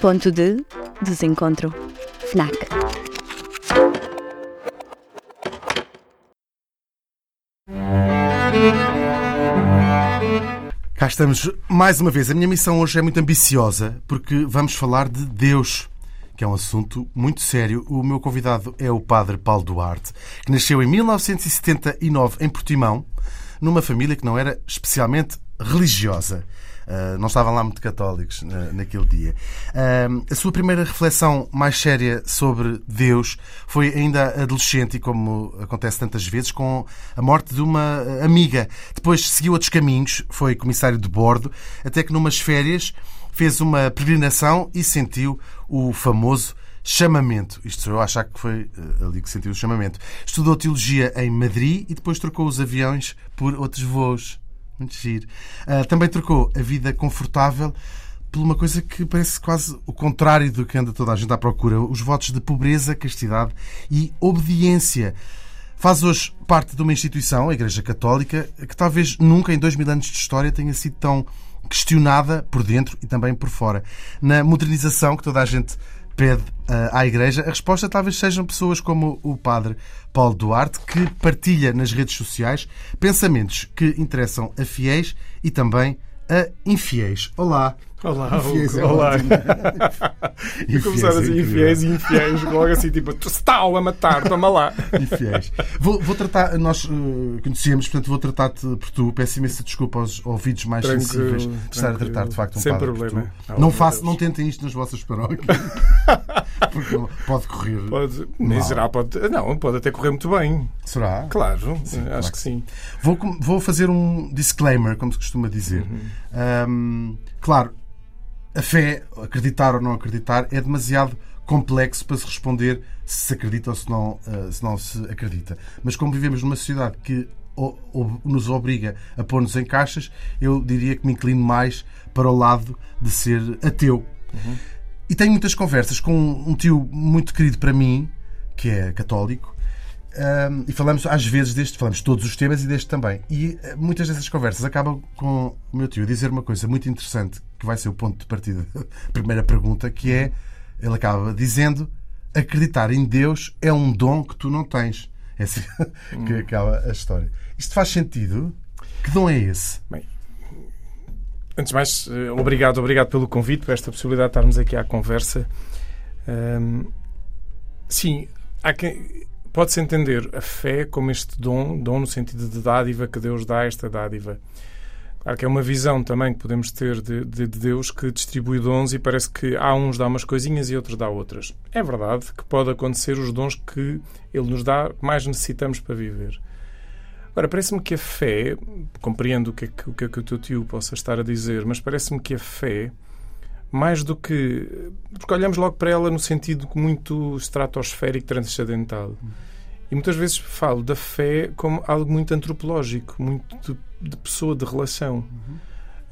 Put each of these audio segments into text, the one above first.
Ponto de desencontro. FNAC. Cá estamos mais uma vez. A minha missão hoje é muito ambiciosa porque vamos falar de Deus, que é um assunto muito sério. O meu convidado é o Padre Paulo Duarte, que nasceu em 1979 em Portimão, numa família que não era especialmente religiosa. Uh, não estavam lá muito católicos uh, naquele dia. Uh, a sua primeira reflexão mais séria sobre Deus foi ainda adolescente e, como acontece tantas vezes, com a morte de uma amiga. Depois seguiu outros caminhos, foi comissário de bordo, até que numas férias fez uma peregrinação e sentiu o famoso chamamento. Isto sou eu a achar que foi ali que sentiu o chamamento. Estudou teologia em Madrid e depois trocou os aviões por outros voos. Muito giro. Uh, também trocou a vida confortável por uma coisa que parece quase o contrário do que anda toda a gente à procura: os votos de pobreza, castidade e obediência. Faz hoje parte de uma instituição, a Igreja Católica, que talvez nunca em dois mil anos de história tenha sido tão questionada por dentro e também por fora. Na modernização que toda a gente pede uh, à Igreja, a resposta talvez sejam pessoas como o Padre Paulo Duarte, que partilha nas redes sociais pensamentos que interessam a fiéis e também a infiéis. Olá! Olá, infiéis é Olá. e começar assim, infiéis e infiéis, logo assim, tipo, tu está a matar, toma lá. Infiéis. Vou, vou tratar, nós uh, conhecemos, portanto, vou tratar-te por tu. Peço imensa desculpa aos ouvidos mais tranquilo, sensíveis de estar a tratar, de facto, um Sem problema. Não, não, faço, não tentem isto nas vossas paróquias. Porque pode correr. Pode, em geral, pode. Não, pode até correr muito bem. Será? Claro, sim, acho claro. que sim. Vou, vou fazer um disclaimer, como se costuma dizer. Uhum. Um, claro, a fé, acreditar ou não acreditar, é demasiado complexo para se responder se se acredita ou se não, uh, se, não se acredita. Mas como vivemos numa sociedade que nos obriga a pôr-nos em caixas, eu diria que me inclino mais para o lado de ser ateu. Uhum. E tenho muitas conversas com um tio muito querido para mim, que é católico, um, e falamos às vezes deste, falamos todos os temas e deste também. E uh, muitas dessas conversas acabam com o meu tio a dizer uma coisa muito interessante, que vai ser o ponto de partida da primeira pergunta, que é, ele acaba dizendo, acreditar em Deus é um dom que tu não tens. É assim que hum. acaba a história. Isto faz sentido? Que dom é esse? Bem, antes de mais, eh, obrigado, obrigado pelo convite, por esta possibilidade de estarmos aqui à conversa. Um, sim, há quem Pode-se entender a fé como este dom, dom no sentido de dádiva que Deus dá, esta dádiva. Claro que é uma visão também que podemos ter de, de, de, Deus que distribui dons e parece que há uns dá umas coisinhas e outros dá outras. É verdade que pode acontecer os dons que Ele nos dá, mais necessitamos para viver. Agora, parece-me que a fé, compreendo o que, é que, o que é que o teu tio possa estar a dizer, mas parece-me que a fé mais do que. Porque olhamos logo para ela no sentido muito estratosférico, transcendental. E muitas vezes falo da fé como algo muito antropológico, muito de, de pessoa, de relação. Uhum.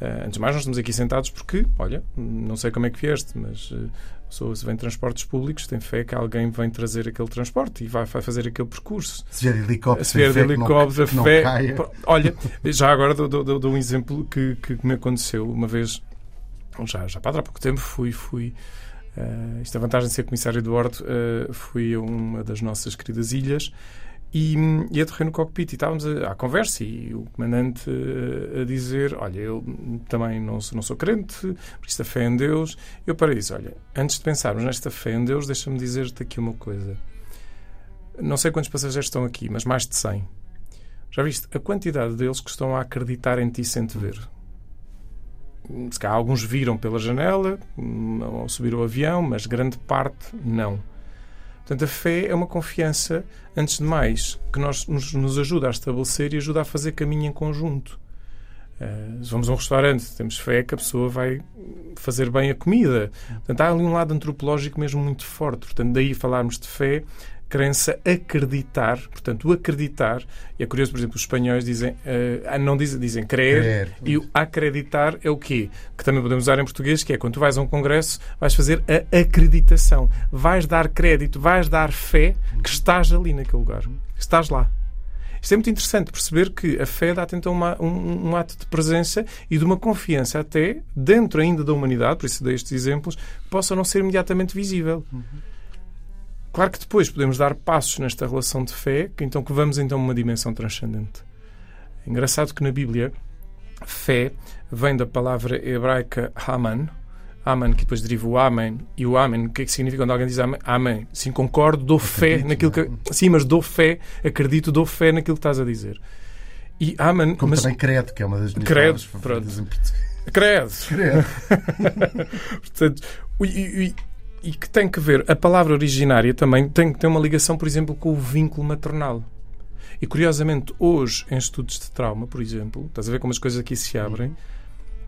Uh, antes de mais, nós estamos aqui sentados porque, olha, não sei como é que vieste, mas uh, pessoa se vem em transportes públicos, tem fé que alguém vem trazer aquele transporte e vai, vai fazer aquele percurso. Se vier de helicóptero, se vier de helicóptero, a fé. Olha, já agora dou, dou, dou um exemplo que, que me aconteceu uma vez já, já padre, há pouco tempo fui, fui uh, isto é a vantagem de ser comissário do Horto, uh, fui a uma das nossas queridas ilhas e, e aterrei no cockpit e estávamos à conversa e o comandante uh, a dizer, olha, eu também não sou, não sou crente, por isto a fé em Deus. Eu para isso, olha, antes de pensarmos nesta fé em Deus, deixa-me dizer-te aqui uma coisa. Não sei quantos passageiros estão aqui, mas mais de 100. Já viste a quantidade deles que estão a acreditar em ti sem te ver? Se cá alguns viram pela janela ou subiram o avião, mas grande parte não. Portanto, a fé é uma confiança, antes de mais, que nós, nos, nos ajuda a estabelecer e ajuda a fazer caminho em conjunto. Uh, vamos a um restaurante, temos fé que a pessoa vai fazer bem a comida. Portanto, há ali um lado antropológico mesmo muito forte. Portanto, daí falarmos de fé crença acreditar, portanto, o acreditar, e é curioso, por exemplo, os espanhóis dizem, uh, não dizem, dizem crer, crer, e o acreditar é o quê? Que também podemos usar em português, que é quando tu vais a um congresso, vais fazer a acreditação, vais dar crédito, vais dar fé que estás ali naquele lugar, que estás lá. Isto é muito interessante perceber que a fé dá então uma, um, um, ato de presença e de uma confiança até dentro ainda da humanidade, por isso dei estes exemplos, possa não ser imediatamente visível. Uhum. Claro que depois podemos dar passos nesta relação de fé, que então que vamos então a uma dimensão transcendente. É engraçado que na Bíblia fé vem da palavra hebraica Haman, Amen, que depois deriva o Amém. E o Amém, o que é que significa quando alguém diz Amém? Amém. Sim, concordo, dou fé naquilo que. Sim, mas dou fé, acredito, dou fé naquilo que estás a dizer. E Amém. Como mas... também credo, que é uma das minhas credo, pronto. Credo. Credo. Portanto, e, e, e, que tem que ver, a palavra originária também tem que ter uma ligação, por exemplo, com o vínculo maternal. E curiosamente, hoje, em estudos de trauma, por exemplo, estás a ver como as coisas aqui se abrem.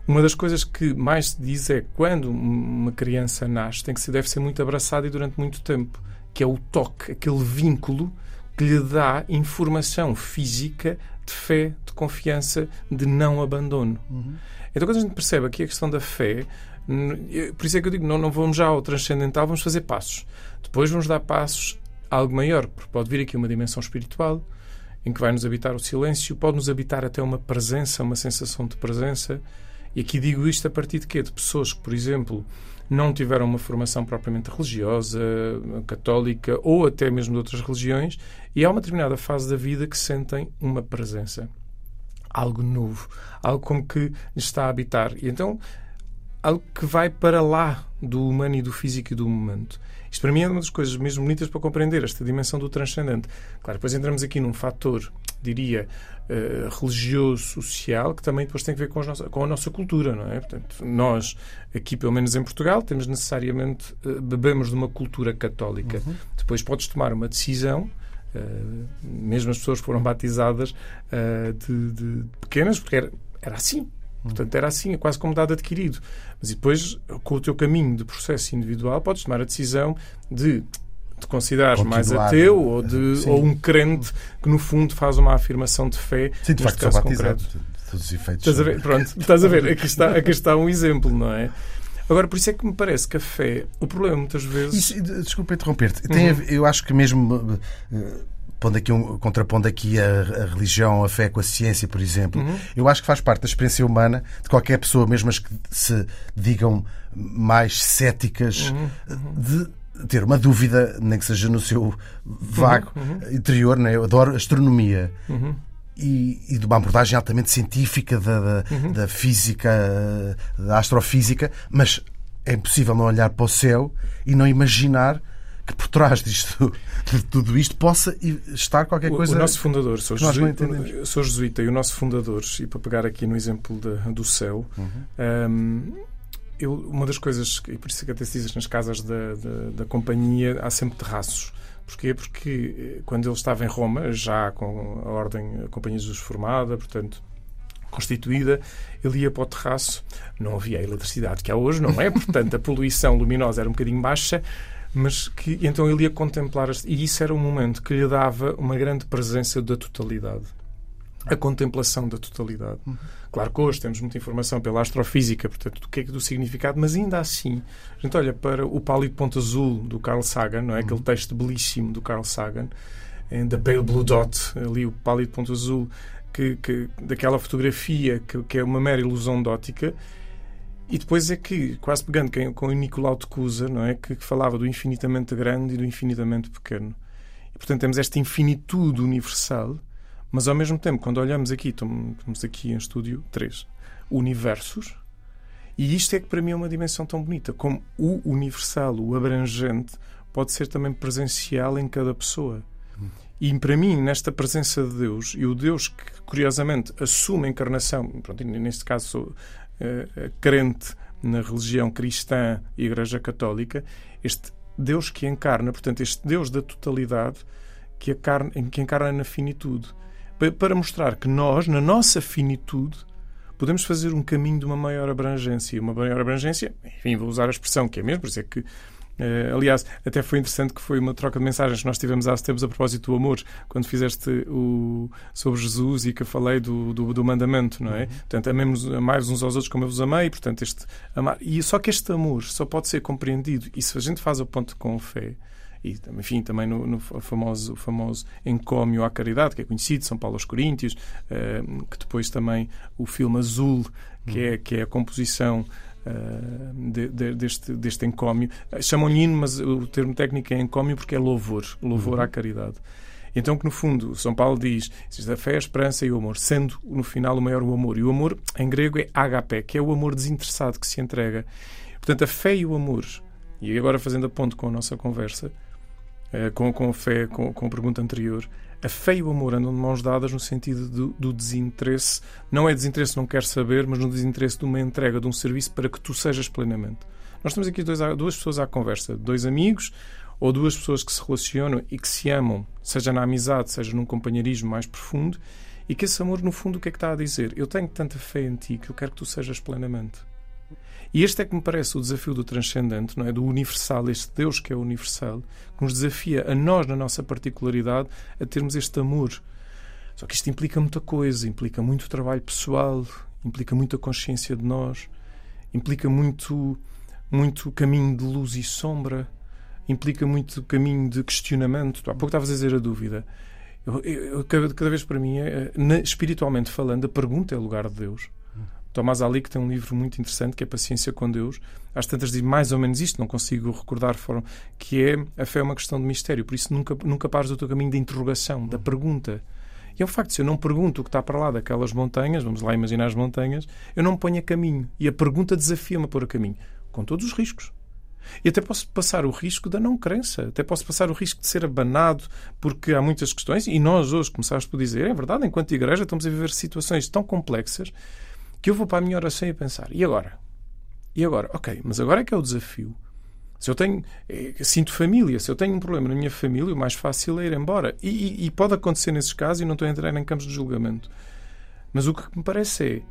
Uma das coisas que mais se diz é quando uma criança nasce, tem que se deve ser muito abraçada e durante muito tempo, que é o toque, aquele vínculo que lhe dá informação física de fé, de confiança, de não abandono. Uhum. Então, quando a gente percebe aqui a questão da fé, por isso é que eu digo, não, não vamos já ao transcendental, vamos fazer passos. Depois vamos dar passos a algo maior, porque pode vir aqui uma dimensão espiritual, em que vai nos habitar o silêncio, pode nos habitar até uma presença, uma sensação de presença, e aqui digo isto a partir de quê? De pessoas que, por exemplo, não tiveram uma formação propriamente religiosa, católica ou até mesmo de outras religiões, e há uma determinada fase da vida que sentem uma presença. Algo novo, algo como que está a habitar. E então, algo que vai para lá do humano e do físico e do momento. Isto para mim é uma das coisas mesmo bonitas para compreender, esta dimensão do transcendente. Claro, depois entramos aqui num fator, diria, uh, religioso, social, que também depois tem a ver com, nossa, com, a nossa cultura, não é? Portanto, nós, aqui pelo menos em Portugal, temos necessariamente, uh, bebemos de uma cultura católica. Uhum. Depois podes tomar uma decisão Uh, mesmo as pessoas foram batizadas uh, de, de, pequenas, porque era, era assim. Portanto, era assim, é quase como dado adquirido. Mas depois, com o teu caminho de processo individual, podes tomar a decisão de te considerares mais ateu ou, de, ou um crente que, no fundo, faz uma afirmação de fé. Sim, de facto, caso concreto. Todos os efeitos. Estás a ver? Pronto, estás a ver. Aqui está, aqui está um exemplo, não é? Agora, por isso é que me parece que a fé, o problema muitas vezes. Isso, desculpa interromper-te. Uhum. Eu acho que mesmo. Uh, pondo aqui um, contrapondo aqui a, a, religião, a fé com a ciência, por exemplo, uhum. eu acho que faz parte da experiência humana de qualquer pessoa, mesmo as que se digam mais céticas, uhum. Uhum. de ter uma dúvida, nem que seja no seu vago uhum. Uhum. interior. Né? Eu adoro astronomia. Uhum. E, e, de uma abordagem altamente científica da, da, da física, da astrofísica, mas é impossível não olhar para o céu e não imaginar que por trás disto, de tudo isto possa estar qualquer coisa. O, o nosso fundador, sou, jesuíta, sou jesuíta, e o nosso fundador, e para pegar aqui no exemplo de, do céu, uhum. um, eu, uma das coisas, e por isso é que até se diz nas casas da, da, da companhia, há sempre terraços. Porquê? Porque eh, quando ele estava em Roma, já com a ordem, a Companhia Jesus formada, portanto, constituída, ele ia para o terraço, não havia a eletricidade que há hoje, não é? Portanto, a poluição luminosa era um bocadinho baixa, mas que então ele ia contemplar e isso era um momento que lhe dava uma grande presença da totalidade a contemplação da totalidade. Uhum. Claro que hoje temos muita informação pela astrofísica, portanto, do que é do significado, mas ainda assim, a gente olha para o Pálido Ponto Azul do Carl Sagan, não é? Uhum. Aquele texto belíssimo do Carl Sagan, The Pale Blue Dot, ali o Pálido Ponto Azul, que, que, daquela fotografia que, que é uma mera ilusão de ótica, e depois é que, quase pegando com o Nicolau de Cusa, não é? Que, que, falava do infinitamente grande e do infinitamente pequeno. E, portanto, temos esta infinitude universal, mas ao mesmo tempo, quando olhamos aqui, estamos aqui em estúdio três universos, e isto é que para mim é uma dimensão tão bonita, como o universal, o abrangente, pode ser também presencial em cada pessoa. E para mim, nesta presença de Deus, e o Deus que, curiosamente, assume a encarnação, pronto, neste caso crente na religião cristã e Igreja Católica, este Deus que encarna, portanto, este Deus da totalidade que, encarna, que encarna na finitude, para mostrar que nós, na nossa finitude, podemos fazer um caminho de uma maior abrangência. Uma maior abrangência, enfim, vou usar a expressão que é mesmo, por isso é que Uh, aliás, até foi interessante que foi uma troca de mensagens que nós tivemos há tempos a propósito do amor, quando fizeste o sobre Jesus e que eu falei do, do, do mandamento, não é? Uhum. Portanto, amemos mais uns aos outros como eu vos amei, portanto, este amar. E só que este amor só pode ser compreendido, e se a gente faz a ponte com fé, e enfim, também no, no famoso, famoso encómio à caridade, que é conhecido, São Paulo aos Coríntios, uh, que depois também o filme Azul, que, é, que é a composição de, de, deste, deste encómio. Chamam-lhe hino, mas o termo técnico é encómio porque é louvor, louvor uhum. à caridade. Então, que no fundo, São Paulo diz existe a fé, a esperança e o amor, sendo no final o maior o amor. E o amor, em grego, é agape, que é o amor desinteressado que se entrega. Portanto, a fé e o amor, e agora fazendo a ponto com a nossa conversa, eh, com, com a fé, com, com a pergunta anterior, a fé e o amor andam de mãos dadas no sentido do, do, desinteresse. Não é desinteresse, não quer saber, mas no desinteresse de uma entrega de um serviço para que tu sejas plenamente. Nós temos aqui dois, duas pessoas à conversa, dois amigos ou duas pessoas que se relacionam e que se amam, seja na amizade, seja num companheirismo mais profundo, e que esse amor, no fundo, o que é que está a dizer? Eu tenho tanta fé em ti que eu quero que tu sejas plenamente. E este é que me parece o desafio do transcendente, não é? Do universal, este Deus que é universal, que nos desafia a nós, na nossa particularidade, a termos este amor. Só que isto implica muita coisa, implica muito trabalho pessoal, implica muita consciência de nós, implica muito, muito caminho de luz e sombra, implica muito caminho de questionamento. Há pouco estavas a dizer a dúvida. Eu, eu, cada, vez para mim, é, espiritualmente falando, a pergunta é o lugar de Deus. Tomás Ali, que tem um livro muito interessante que é Paciência com Deus. Às tantas diz mais ou menos isto, não consigo recordar forma, que é a fé é uma questão de mistério, por isso nunca, nunca pares do teu caminho da interrogação, da pergunta. E é um facto, se eu não pergunto o que está para lá daquelas montanhas, vamos lá imaginar as montanhas, eu não me ponho a caminho. E a pergunta desafia-me a pôr a caminho, com todos os riscos. E até posso passar o risco da não crença, até posso passar o risco de ser abanado, porque há muitas questões, e nós hoje começaste por dizer, é verdade, enquanto igreja estamos a viver situações tão complexas que eu vou para a minha oração e pensar: e agora? E agora? Ok, mas agora é que é o desafio. Se eu tenho. Eh, sinto família, se eu tenho um problema na minha família, o mais fácil é ir embora. E, e, e pode acontecer nesses casos e não estou a entrar em campos de julgamento. Mas o que me parece é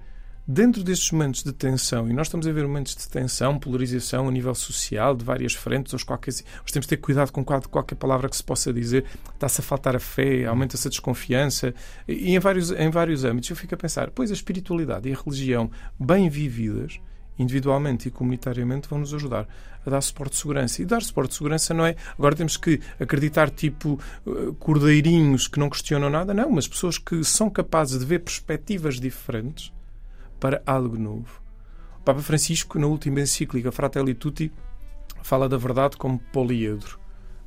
dentro destes momentos de tensão, e nós estamos a ver momentos de tensão, polarização a nível social, de várias frentes, qualquer, hoje temos de ter cuidado com qualquer palavra que se possa dizer, está-se a faltar a fé, aumenta-se a desconfiança, e em vários, em vários âmbitos. Eu fico a pensar, pois a espiritualidade e a religião, bem vividas, individualmente e comunitariamente, vão nos ajudar a dar suporte de segurança. E dar suporte de segurança não é agora temos que acreditar tipo eh, cordeirinhos que não questionam nada, não, mas pessoas que são capazes de ver perspectivas diferentes para algo novo. O Papa Francisco, na última encíclica Fratelli Tutti, fala da verdade como poliedro,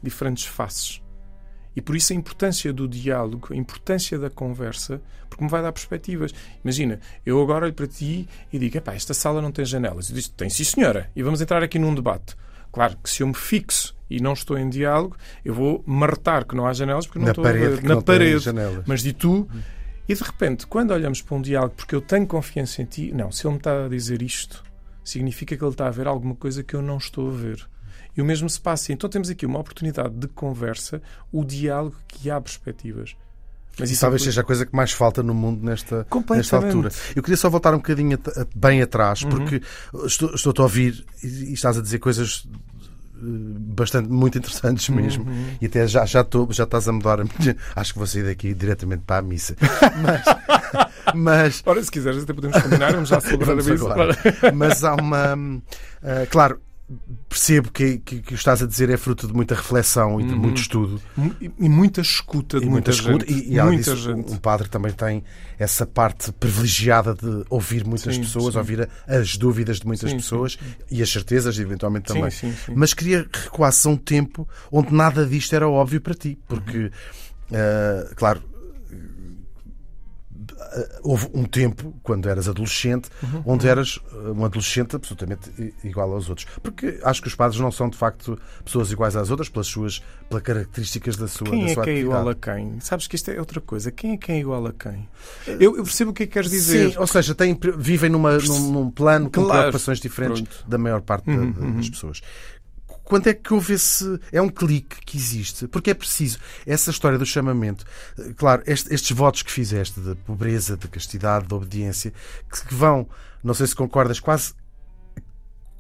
diferentes faces. E por isso a importância do diálogo, a importância da conversa, porque me vai dar perspectivas. Imagina, eu agora olho para ti e digo: esta sala não tem janelas. Eu disse: tem sim, senhora. E vamos entrar aqui num debate. Claro que se eu me fixo e não estou em diálogo, eu vou marretar que não há janelas porque não na estou parede. Na parede. Mas de tu. E de repente, quando olhamos para um diálogo, porque eu tenho confiança em ti, não, se ele me está a dizer isto, significa que ele está a ver alguma coisa que eu não estou a ver. E o mesmo se passa. Então temos aqui uma oportunidade de conversa, o diálogo que há perspectivas. Mas isso talvez é... seja a coisa que mais falta no mundo nesta, nesta altura. Eu queria só voltar um bocadinho bem atrás, porque uhum. estou, estou a ouvir e estás a dizer coisas bastante muito interessantes mesmo. Uhum. e até já já estou já estás a mudar acho que vou sair daqui diretamente para a missa. Mas, mas Ora, se quiseres até podemos combinar vamos já celebrar a missa. mas há uma uh, claro percebo que, que, que estás a dizer é fruto de muita reflexão e de uhum. muito estudo. E, muita escuta de e muita, muita escuta. Gente. E, e muita disso, gente. um padre também tem essa parte privilegiada de ouvir muitas sim, pessoas, sim. ouvir as dúvidas de muitas sim, pessoas e as certezas, eventualmente também. Mas queria recuar-se a um tempo onde nada disto era óbvio para ti, porque, uhum. uh, claro, houve um tempo, quando eras adolescente, uhum. onde eras eh, um adolescente absolutamente igual aos outros. Porque acho que os padres não são, de facto, pessoas iguais às outras pelas suas pelas características da sua Quem da é sua que é igual a quem? Sabes que isto é outra coisa. Quem é que é igual a quem? Eu, eu percebo o que é que queres dizer. Sim, ou seja, tem, vivem numa, num, num plano claro. com preocupações diferentes Pronto. da maior parte uhum, da, das uhum. pessoas quando é que houve esse. É um clique que existe. Porque é preciso. Essa história do chamamento. Eh, claro, este, estes votos que fizeste de pobreza, de castidade, de obediência, que vão, não sei se concordas, quase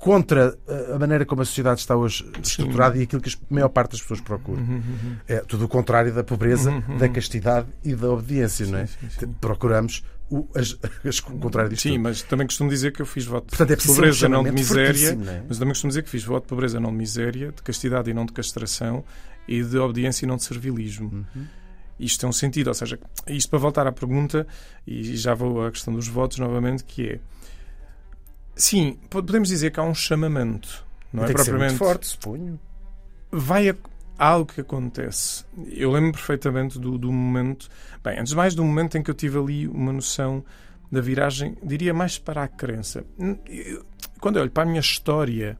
contra a maneira como a sociedade está hoje estruturada Sim. e aquilo que a maior parte das pessoas procura. Uhum, uhum. uhum. É tudo o contrário da pobreza, uhum, uhum. da castidade e da obediência, sim, não é? Sim. Procuramos o, as, as, o contrário disto. Sim, tudo. mas também costumo dizer que eu fiz voto Portanto, é de pobreza, um não de miséria. É? Mas também costumo dizer que fiz voto de pobreza, não de miséria, de castidade e não de castração, e de obediência e não de servilismo. Uhum. Isto tem um sentido, ou seja, isto para voltar à pergunta, e já vou à questão dos votos novamente, que é. Sim, podemos dizer que há um chamamento, não tem é propriamente. forte, suponho. Vai a algo que acontece. Eu lembro perfeitamente do, do momento. Bem, antes de mais, do momento em que eu tive ali uma noção da viragem, diria mais para a crença. Quando eu olho para a minha história,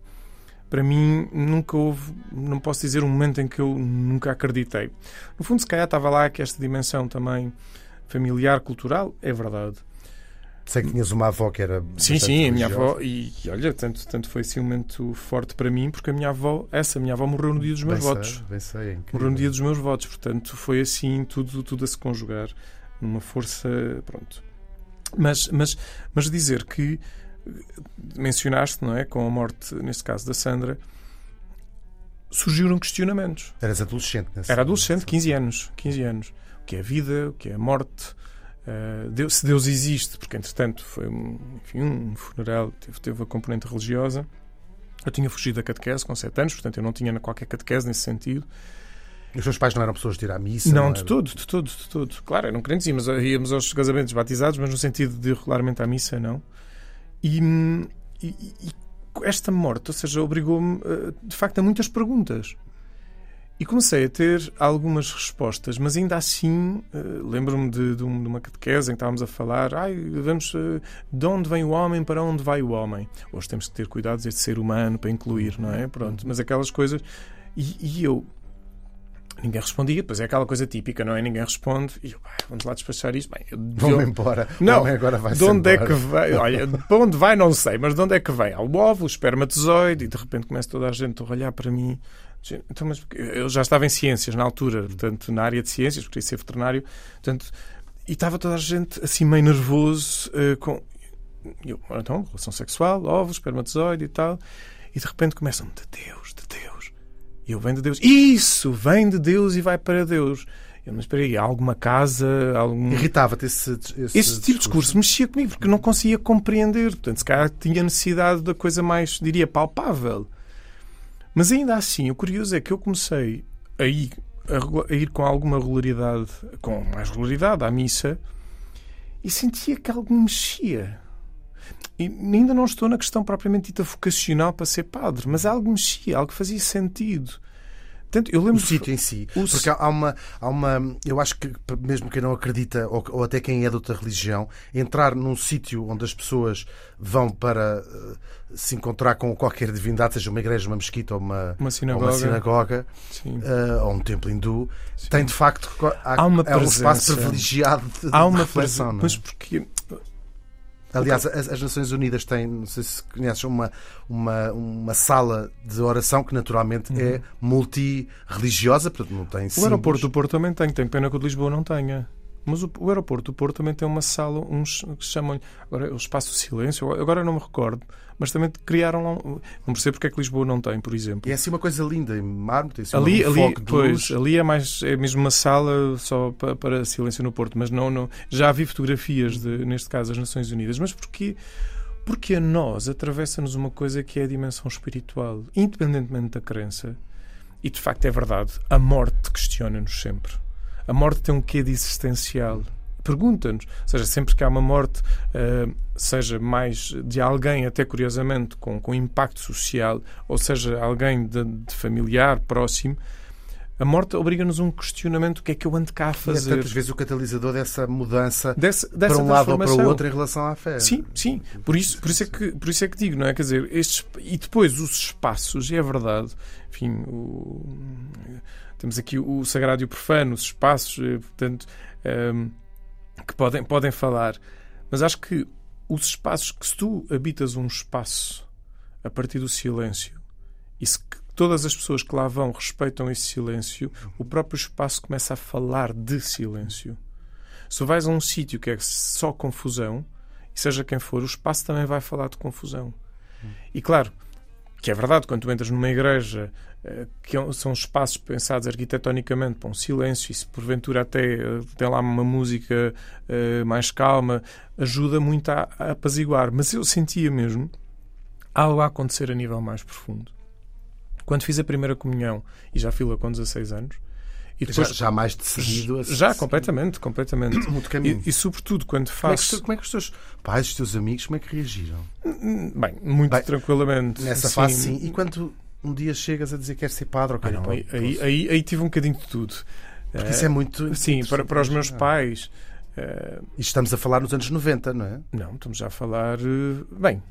para mim nunca houve, não posso dizer um momento em que eu nunca acreditei. No fundo, se calhar estava lá que esta dimensão também familiar, cultural, é verdade. Sei que tinhas uma avó que era. Sim, sim, a minha avó. E, e, olha, tanto, tanto foi assim um momento forte para mim, porque a minha avó, essa minha avó, morreu no dia dos meus bem votos. Sei, bem sei, é morreu no dia dos meus votos. Portanto, foi assim tudo, tudo a se conjugar numa força. Pronto. Mas, mas, mas dizer que mencionaste, não é? Com a morte, neste caso, da Sandra, surgiram questionamentos. Eras adolescente, nesse Era adolescente, 15 anos. 15 anos. O que é a vida, o que é a morte Uh, Deus, se Deus existe, porque entretanto foi enfim, um funeral, teve, teve a componente religiosa. Eu tinha fugido da catequese com 7 anos, portanto eu não tinha qualquer catequese nesse sentido. Os seus pais não eram pessoas de ir à missa? Não, não de todo, de todo, de todo. Claro, eram crentes, íamos, íamos aos casamentos batizados, mas no sentido de ir regularmente à missa, não. E, e, e esta morte, ou seja, obrigou-me, eh, de facto, a muitas perguntas. E comecei a ter algumas respostas, mas ainda assim uh, lembro-me de, de, uma catequese em que estávamos a falar Ai, vamos, uh, de onde vem o homem para onde vai o homem. Hoje temos que ter cuidado deste ser humano para incluir, não é? Pronto, mas aquelas coisas. E, e eu. Ninguém respondia, depois é aquela coisa típica, não é? Ninguém responde. E eu, vamos lá despachar isto. Bem, Vamos embora. Não, agora vai de onde embora. é que vai? Olha, para onde vai não sei, mas de onde é que vem? Ao óvulo, o espermatozoide, e de repente começa toda a gente a olhar para mim então, mas eu já estava em ciências na altura, portanto, na área de ciências, queria ser veterinário, portanto, e estava toda a gente assim meio nervoso uh, com. Eu, então, relação sexual, ovos, espermatozoide e tal, e de repente começam de Deus, de Deus. E eu venho de Deus. Isso! Vem de Deus e vai para Deus. Eu não esperei alguma casa, algum. Irritava-te esse, esse, esse tipo de discurso mexia comigo porque não conseguia compreender. Portanto, se calhar tinha necessidade da coisa mais, diria, palpável. Mas ainda assim, o curioso é que eu comecei a ir, com alguma regularidade, com mais regularidade à missa, e sentia que algo me mexia. E ainda não estou na questão propriamente dita vocacional para ser padre, mas algo mexia, algo fazia sentido. Portanto, eu lembro o sítio em si. O porque há uma, há uma. Eu acho que, mesmo quem não acredita, ou, ou até quem é de outra religião, entrar num sítio onde as pessoas vão para uh, se encontrar com qualquer divindade, seja uma igreja, uma mesquita ou uma, uma sinagoga, ou, uma sinagoga uh, ou um templo hindu, Sim. tem de facto. Há, há uma é um espaço privilegiado de, há uma de reflexão. Não é? Mas porque Aliás, as, as, Nações Unidas têm, não sei se conheces, uma, uma, uma sala de oração que naturalmente é uhum. é multi-religiosa, portanto não tem O aeroporto do Porto também tem, tem pena que o de Lisboa não tenha. Mas o, o, aeroporto do Porto também tem uma sala, uns que se chamam agora o espaço silêncio, agora não me recordo, mas também criaram lá. Não percebo porque é que Lisboa não tem, por exemplo. E é assim uma coisa linda, em mármore, tem assim ali, um ali, pois, ali é mais é mesmo uma sala só para, para silêncio no Porto, mas não, não já vi fotografias de, neste caso, as Nações Unidas, mas porquê? Porque a nós atravessa-nos uma coisa que é a dimensão espiritual, independentemente da crença. E de facto é verdade, a morte questiona-nos sempre a morte tem um quê de existencial. Pergunta-nos, ou seja, sempre que há uma morte, uh, seja mais de alguém, até curiosamente, com, com impacto social, ou seja, alguém de, de familiar, próximo, a morte obriga-nos a um questionamento do que é que eu ando cá a fazer. E é tantas vezes o catalisador dessa mudança dessa, dessa para um lado ou para o outro em relação à fé. Sim, sim. Por isso, por isso, é, que, por isso é que digo, não é? Quer dizer, estes, e depois os espaços, é verdade, enfim, o, temos aqui o sagrado e o profano, os espaços, eh, portanto, um, ehm, que podem, podem falar. Mas acho que os espaços, que se tu habitas um espaço a partir do silêncio e se todas as pessoas que lá vão respeitam esse silêncio, o próprio espaço começa a falar de silêncio. Se vais a um sítio que é só confusão, e seja quem for, o espaço também vai falar de confusão. E claro, que é verdade, quando tu entras numa igreja eh, que é são espaços pensados arquitetonicamente para um silêncio e se porventura até tem lá uma música mais calma, ajuda muito a, a apaziguar. Mas eu sentia mesmo algo a acontecer a nível mais profundo. Quando fiz a primeira comunhão, e já fila com 16 anos, e depois, já, já mais decidido Já, completamente, completamente. Muito caminho. E, e, sobretudo quando faço. Como é, que, como é, que, os teus pais, os teus amigos, como é que reagiram? Bem, muito Bem, tranquilamente. Nessa sim. fase, sim. E quando um dia chegas a dizer que queres ser padre ou que ah, não, aí, aí, aí, aí, tive um bocadinho de tudo. Porque isso é muito. Sim, para, para os meus pais. Uh, e estamos a falar nos anos 90, não é? Não, estamos já a falar. Uh, bem,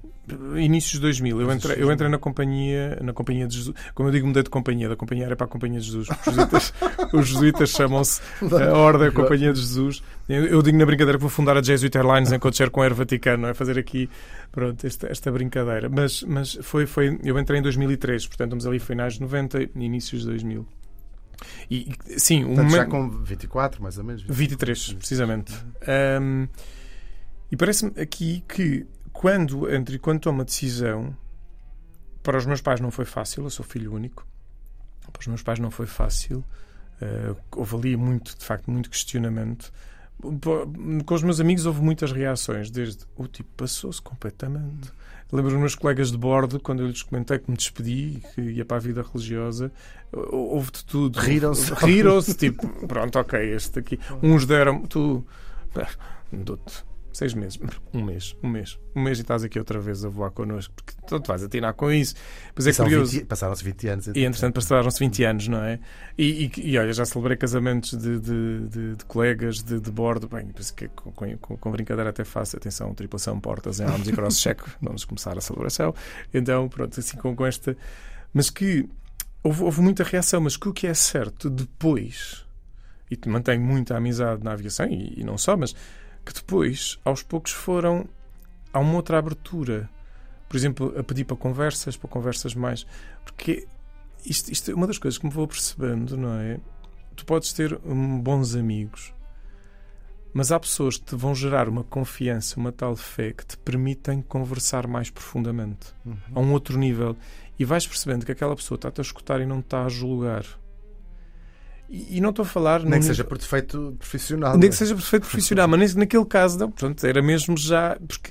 inícios de 2000. Eu entrei, eu entrei na companhia, na companhia de Jesus. Como eu digo, mudei de companhia. Da companhia era para a Companhia de Jesus. Os jesuítas, os jesuítas chamam-se a Ordem a Companhia de Jesus. Eu, eu, digo na brincadeira que vou fundar a Jesuit Airlines enquanto estiver com o Air Vaticano, não é? Fazer aqui pronto, esta, esta brincadeira. Mas, mas foi, foi, eu entrei em 2003, portanto, estamos ali finais de 90 e inícios de 2000. E, sim, momento... já com 24, mais ou menos. 23, 23 precisamente. E parece-me aqui que quando, entre quando tomo a decisão, para os meus pais não foi fácil, eu sou filho único, para os meus pais não foi fácil, uh, houve ali muito, de facto, muito questionamento. Com os meus amigos houve muitas reações, desde o tipo passou-se completamente. Lembro os meus colegas de bordo, quando eu lhes comentei que me despedi, que ia para a vida religiosa, houve de tudo. Riram-se. Riram-se, tipo, pronto, ok, este aqui. Uns deram, tu, dou-te seis meses, um mês, um mês, um mês e estás aqui outra vez a voar connosco, porque tu vais atinar com isso. Pois é curioso. Passaram-se 20 anos. E entretanto passaram-se 20 anos, não é? E, e, e, olha, já celebrei casamentos de, de, de, de colegas de, bordo, bem, que com, com, com, brincadeira até faço, atenção, tripulação, portas em armas e cross-check, vamos começar a celebração. Então, pronto, assim com, com esta. Mas que houve, houve muita reação, mas que o que é certo depois, e mantenho muita amizade na aviação, e, e não só, mas que depois, aos poucos, foram. Há uma outra abertura. Por exemplo, a pedir para conversas, para conversas mais. Porque isto, isto é uma das coisas que me vou percebendo, não é? Tu podes ter um, bons amigos, mas há pessoas que te vão gerar uma confiança, uma tal fé que te permitem conversar mais profundamente, uhum. a um outro nível. E vais percebendo que aquela pessoa está-te a escutar e não está a julgar. E, e não estou a falar. Nem que seja por defeito profissional. Nem que é? seja por defeito profissional, mas naquele caso, não. Portanto, era mesmo já. Porque,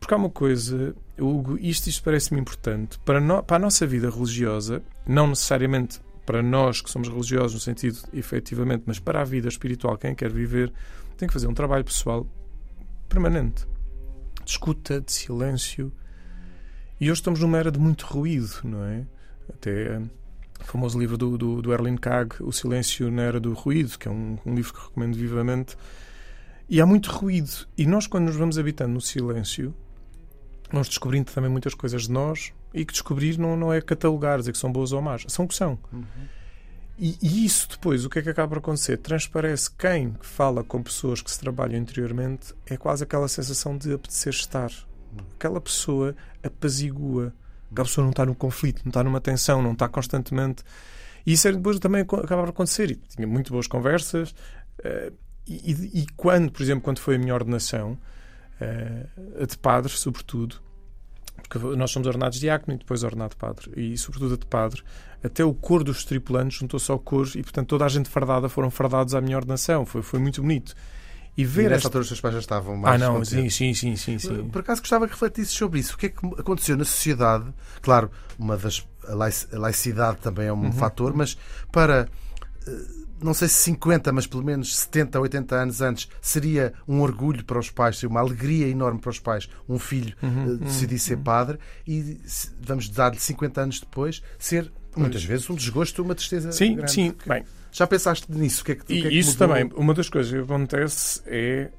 porque há uma coisa, Hugo, isto, isto parece-me importante. Para, no, para a nossa vida religiosa, não necessariamente para nós que somos religiosos no sentido efetivamente, mas para a vida espiritual, quem quer viver, tem que fazer um trabalho pessoal permanente. De escuta, de silêncio. E hoje estamos numa era de muito ruído, não é? Até o famoso livro do, do, do Erling Kag, O Silêncio na Era do Ruído, que é um, um livro que recomendo vivamente. E há muito ruído. E nós, quando nos vamos habitando no silêncio, vamos descobrindo também muitas coisas de nós e que descobrir não, não é catalogar, dizer que são boas ou más. São o que são. Uhum. E, e, isso depois, o que é que acaba por acontecer? Transparece quem fala com pessoas que se trabalham interiormente, é quase aquela sensação de apetecer estar. Uhum. Aquela pessoa apazigua a pessoa não está num conflito, não está numa tensão, não está constantemente. E isso depois também acabava por acontecer. E tinha muito boas conversas. Uh, e, e, quando, por exemplo, quando foi a minha ordenação, uh, a de padre, sobretudo, porque nós somos ordenados diácono e depois ordenado padre, e sobretudo a de padre, até o cor dos tripulantes juntou-se ao cor e, portanto, toda a gente fardada foram fardados à minha ordenação. Foi, foi muito bonito. E ver. E nessa altura os seus pais já estavam mais. Ah, não, sim, sim, sim, sim. Por acaso gostava que refletisse sobre isso. O que é que aconteceu na sociedade? Claro, uma das. A laicidade também é um uhum. fator, mas para. Eh, não sei se 50, mas pelo menos 70, 80 anos antes, seria um orgulho para os pais, seria uma alegria enorme para os pais, um filho uhum, uh, decidir uhum, ser padre, e vamos dar-lhe 50 anos depois, ser muitas vezes um desgosto, uma tristeza. Sim, grande. sim, bem. Já pensaste nisso? O que é que, e que, é isso também, uma das coisas que acontece é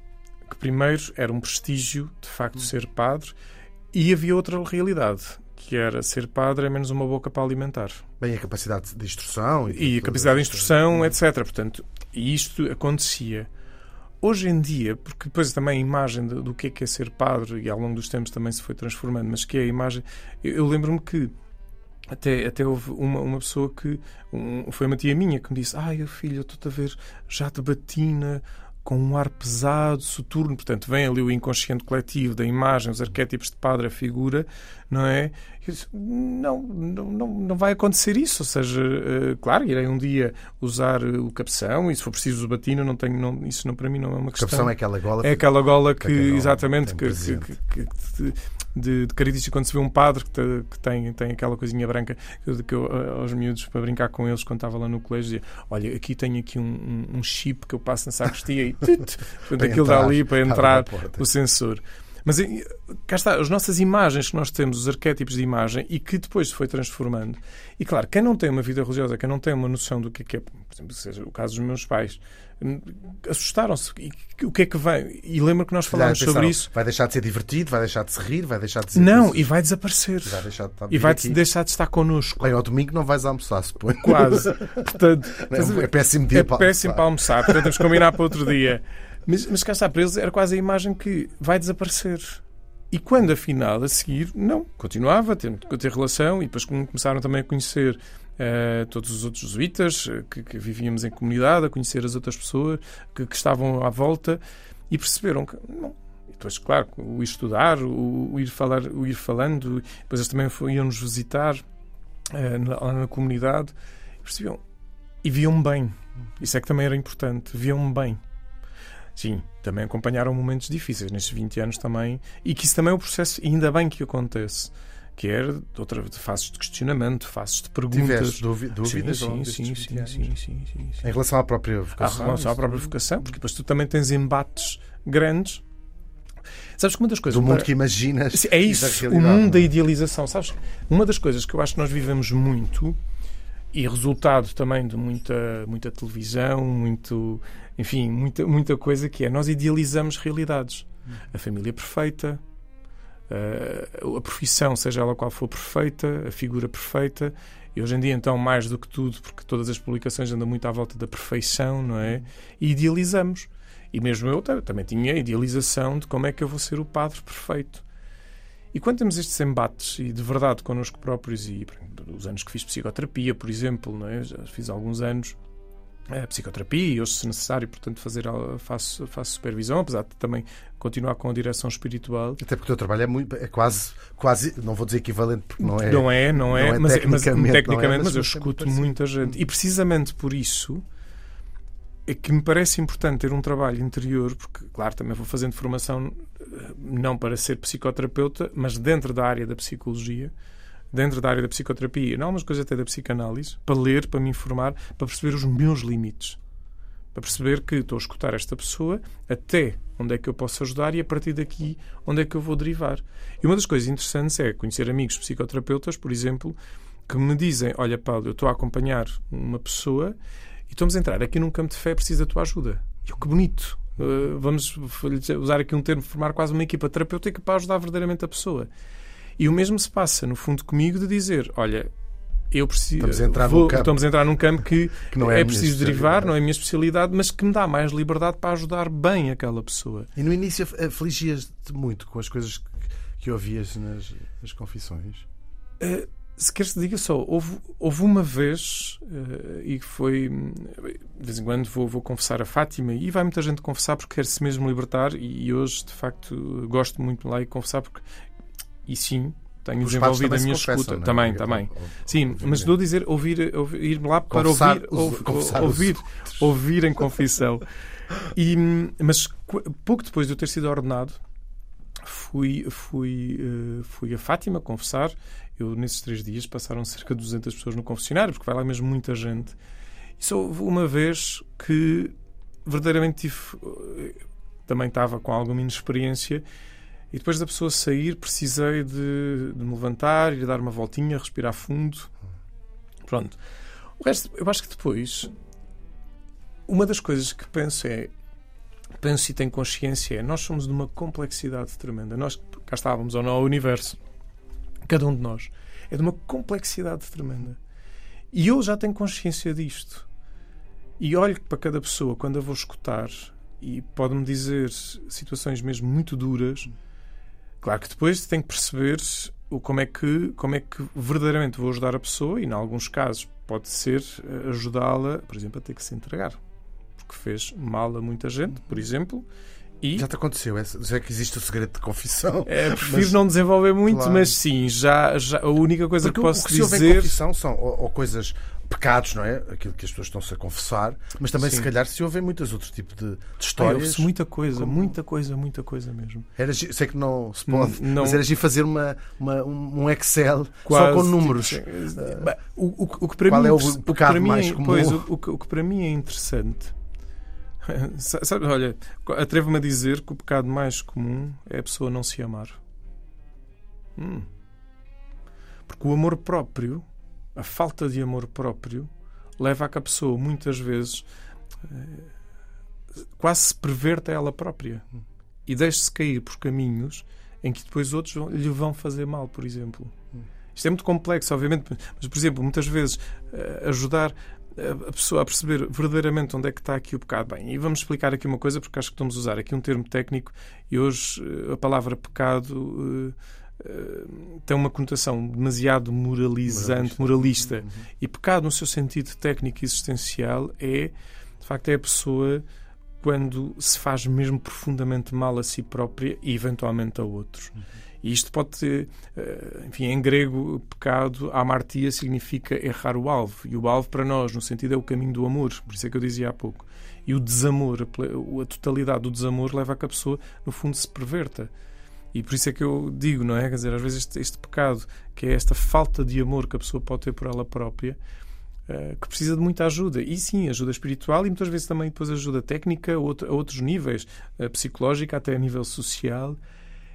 que primeiro era um prestígio, de facto, hum. ser padre, e havia outra realidade, que era ser padre é menos uma boca para alimentar. Bem, a capacidade de instrução. E, e a capacidade de instrução, etc. Portanto, isto acontecia. Hoje em dia, porque depois também a imagem do, do que é que é ser padre, e ao longo dos tempos também se foi transformando, mas que é a imagem. Eu, eu lembro-me que até, até houve uma, uma pessoa que. Um, foi uma tia minha que me disse: Ai, filho, eu estou a ver já de batina, com um ar pesado, soturno. Portanto, vem ali o inconsciente coletivo da imagem, os arquétipos de padre, a figura, não é? Eu disse, não, não, não, não vai acontecer isso. Ou seja, uh, claro, irei um dia usar o capção e se for preciso o batina, não tenho, não, isso não, para mim não é uma questão. O capção é aquela gola. É aquela gola que, exatamente, que, que, que, que de, de característica quando se vê um padre que, te, que tem, tem aquela coisinha branca que, que eu, aos miúdos para brincar com eles quando estava lá no colégio dizia, olha, aqui tenho aqui um, um, um chip que eu passo na sacristia e portanto, aquilo dá ali para entrar o sensor. Mas cá está, as nossas imagens que nós temos, os arquétipos de imagem, e que depois se foi transformando. E claro, quem não tem uma vida religiosa, quem não tem uma noção do que é, por exemplo, seja o caso dos meus pais, assustaram-se. O que é que vem? E lembro que nós falámos sobre isso. Vai deixar de ser divertido, vai deixar de se rir, vai deixar de ser. Não, coisas... e vai desaparecer. Vai deixar de e vai aqui. deixar de estar connosco. Bem, ao domingo não vais almoçar, suponho. Quase. Portanto, é, é péssimo dia é para péssimo almoçar. para almoçar. Portanto, temos que combinar para outro dia. Mas, mas cá está, para eles era quase a imagem que vai desaparecer. E quando afinal, a seguir, não, continuava a ter, a ter relação e depois começaram também a conhecer uh, todos os outros jesuítas eh, que, que, vivíamos em comunidade, a conhecer as outras pessoas que, que estavam à volta e perceberam que não, depois, claro, o ir estudar, o, ir falar, o ir falando, depois eles também iam nos visitar uh, na, na, comunidade, percebiam e viam bem. Isso é que também era importante, viam bem. Sim, também acompanharam momentos difíceis nestes 20 anos também, e que isso também é o processo, e ainda bem que acontece quer de outra de fases de questionamento, fases de perguntas. Tiveste dúvidas? Sim, sim, sim, sim, sim, sim, sim, Em relação à própria vocação? Em relação à própria vocação, porque depois tu também tens embates grandes. Sabes que uma das coisas. Do mundo para... que imaginas. É isso, o mundo da é? idealização. Sabes, uma das coisas que eu acho que nós vivemos muito e resultado também de muita, muita televisão, muito, enfim, muita, muita coisa que é nós idealizamos realidades. A família perfeita, uh, a profissão, seja ela qual for perfeita, a figura perfeita. E hoje em dia, então, mais do que tudo, porque todas as publicações andam muito à volta da perfeição, não é? E idealizamos. E mesmo eu também tinha a idealização de como é que eu vou ser o padre perfeito. E quando temos estes embates, e de verdade connosco próprios, e os anos que fiz psicoterapia, por exemplo, não é? já fiz alguns anos, a psicoterapia hoje, se necessário, portanto, fazer faço, faço supervisão, apesar de também continuar com a direção espiritual. Até porque o teu trabalho é, muito, é quase, quase, não vou dizer equivalente, porque não é. Não é, não é, não é mas, tecnicamente, mas, tecnicamente, é, mas, mas eu escuto muita gente. E precisamente por isso é que me parece importante ter um trabalho interior, porque, claro, também vou fazendo formação eh, não para ser psicoterapeuta, mas dentro da área da psicologia dentro da área da psicoterapia, não algumas coisas até da psicanálise, para ler, para me informar, para perceber os meus limites. Para perceber que estou a escutar esta pessoa até onde é que eu posso ajudar e a partir daqui onde é que eu vou derivar. E uma das coisas interessantes é conhecer amigos psicoterapeutas, por exemplo, que me dizem: Olha, Paulo, eu estou a acompanhar uma pessoa e estamos a entrar aqui num campo de fé, preciso da tua ajuda. E eu, que bonito! Uh, vamos usar aqui um termo, formar quase uma equipa terapêutica para ajudar verdadeiramente a pessoa. E o mesmo se passa, no fundo, comigo de dizer: olha, eu preciso. Estamos a entrar, vou, num, campo. Estamos a entrar num campo que, que não é, é preciso derivar, não é a minha especialidade, mas que me dá mais liberdade para ajudar bem aquela pessoa. E no início afligias-te muito com as coisas que, que ouvias nas, nas confissões? Uh, se queres te diga só, houve, houve uma vez, uh, e foi. De vez em quando vou, vou confessar a Fátima, e vai muita gente confessar porque quer-se mesmo libertar, e, e hoje, de facto, gosto muito lá e confessar porque e sim, tenho Os desenvolvido a minha escuta. É? Também, também. Sim, mas estou a dizer ouvir, ouvir ir lá para ouvir, ouvir, ouvir, ouvir em confissão. E, mas pouco depois de eu ter sido ordenado, fui, fui, uh, fui a Fátima confessar. Eu, nesses três dias, passaram cerca de 200 pessoas no confessionário, porque vai lá mesmo muita gente. E só uma vez que verdadeiramente tive, eh, também estava com alguma inexperiência e depois da pessoa sair, precisei de, de me levantar, ir dar uma voltinha, respirar fundo. Pronto. O resto, eu acho que depois, uma das coisas que penso é, penso e tenho consciência é, nós somos de uma complexidade tremenda. Nós, cá estávamos, ou não, ao universo. Cada um de nós. É de uma complexidade tremenda. E eu já tenho consciência disto. E olho para cada pessoa quando a vou escutar e pode-me dizer situações mesmo muito duras Claro que depois tem que perceber o, como, é que, como é que verdadeiramente vou ajudar a pessoa e, em alguns casos, pode ser eh, ajudá-la, por exemplo, a ter que se entregar. Porque fez mal a muita gente, por exemplo, E? Já te aconteceu, é, já que existe o segredo de confissão. É, prefiro mas, não desenvolver muito, claro. mas sim, já, já a única coisa Porque que posso o que dizer. Se confissão são ou, ou, coisas, pecados, não é? Aquilo que as pessoas estão-se a confessar, mas também, sim. se calhar, se houver muitos outros tipos de, de histórias. Ah, muita coisa, como... muita coisa, muita coisa mesmo. Era, sei que não se pode, não, mas era de fazer uma, uma, um Excel Quase, só com números. Tipo, o, o, o, que para qual mim, é o pecado mais é, comum? Pois, o, o que para mim é interessante Sabe, olha, atrevo-me a dizer que o pecado mais comum é a pessoa não se amar. Hum. Porque o amor próprio, a falta de amor próprio, leva a que a pessoa muitas vezes eh, quase se perverta ela própria e deixe-se cair por caminhos em que depois outros lhe vão fazer mal, por exemplo. Isto é muito complexo, obviamente, mas, por exemplo, muitas vezes eh, ajudar a pessoa a perceber verdadeiramente onde é que está aqui o pecado. Bem, e vamos explicar aqui uma coisa, porque acho que estamos a usar aqui um termo técnico e hoje eh, a palavra pecado uh, uh, tem uma conotação demasiado moralizante, moralista. Uhum. E pecado, no seu sentido técnico e existencial, é, de facto, é a pessoa quando se faz mesmo profundamente mal a si própria e eventualmente a outros. Uhum. E isto pode ter, eh, enfim, em grego, pecado, amartia significa errar o alvo. E o alvo para nós, no sentido, é o caminho do amor. Por isso é que eu dizia há pouco. E o desamor, a totalidade do desamor, leva a que a pessoa, no fundo, se perverta. E por isso é que eu digo, não é? Quer dizer, às vezes este, este pecado, que é esta falta de amor que a pessoa pode ter por ela própria, uh, que precisa de muita ajuda. E sim, ajuda espiritual e muitas vezes também depois ajuda técnica a, outro, a outros níveis, uh, psicológica, até a nível social.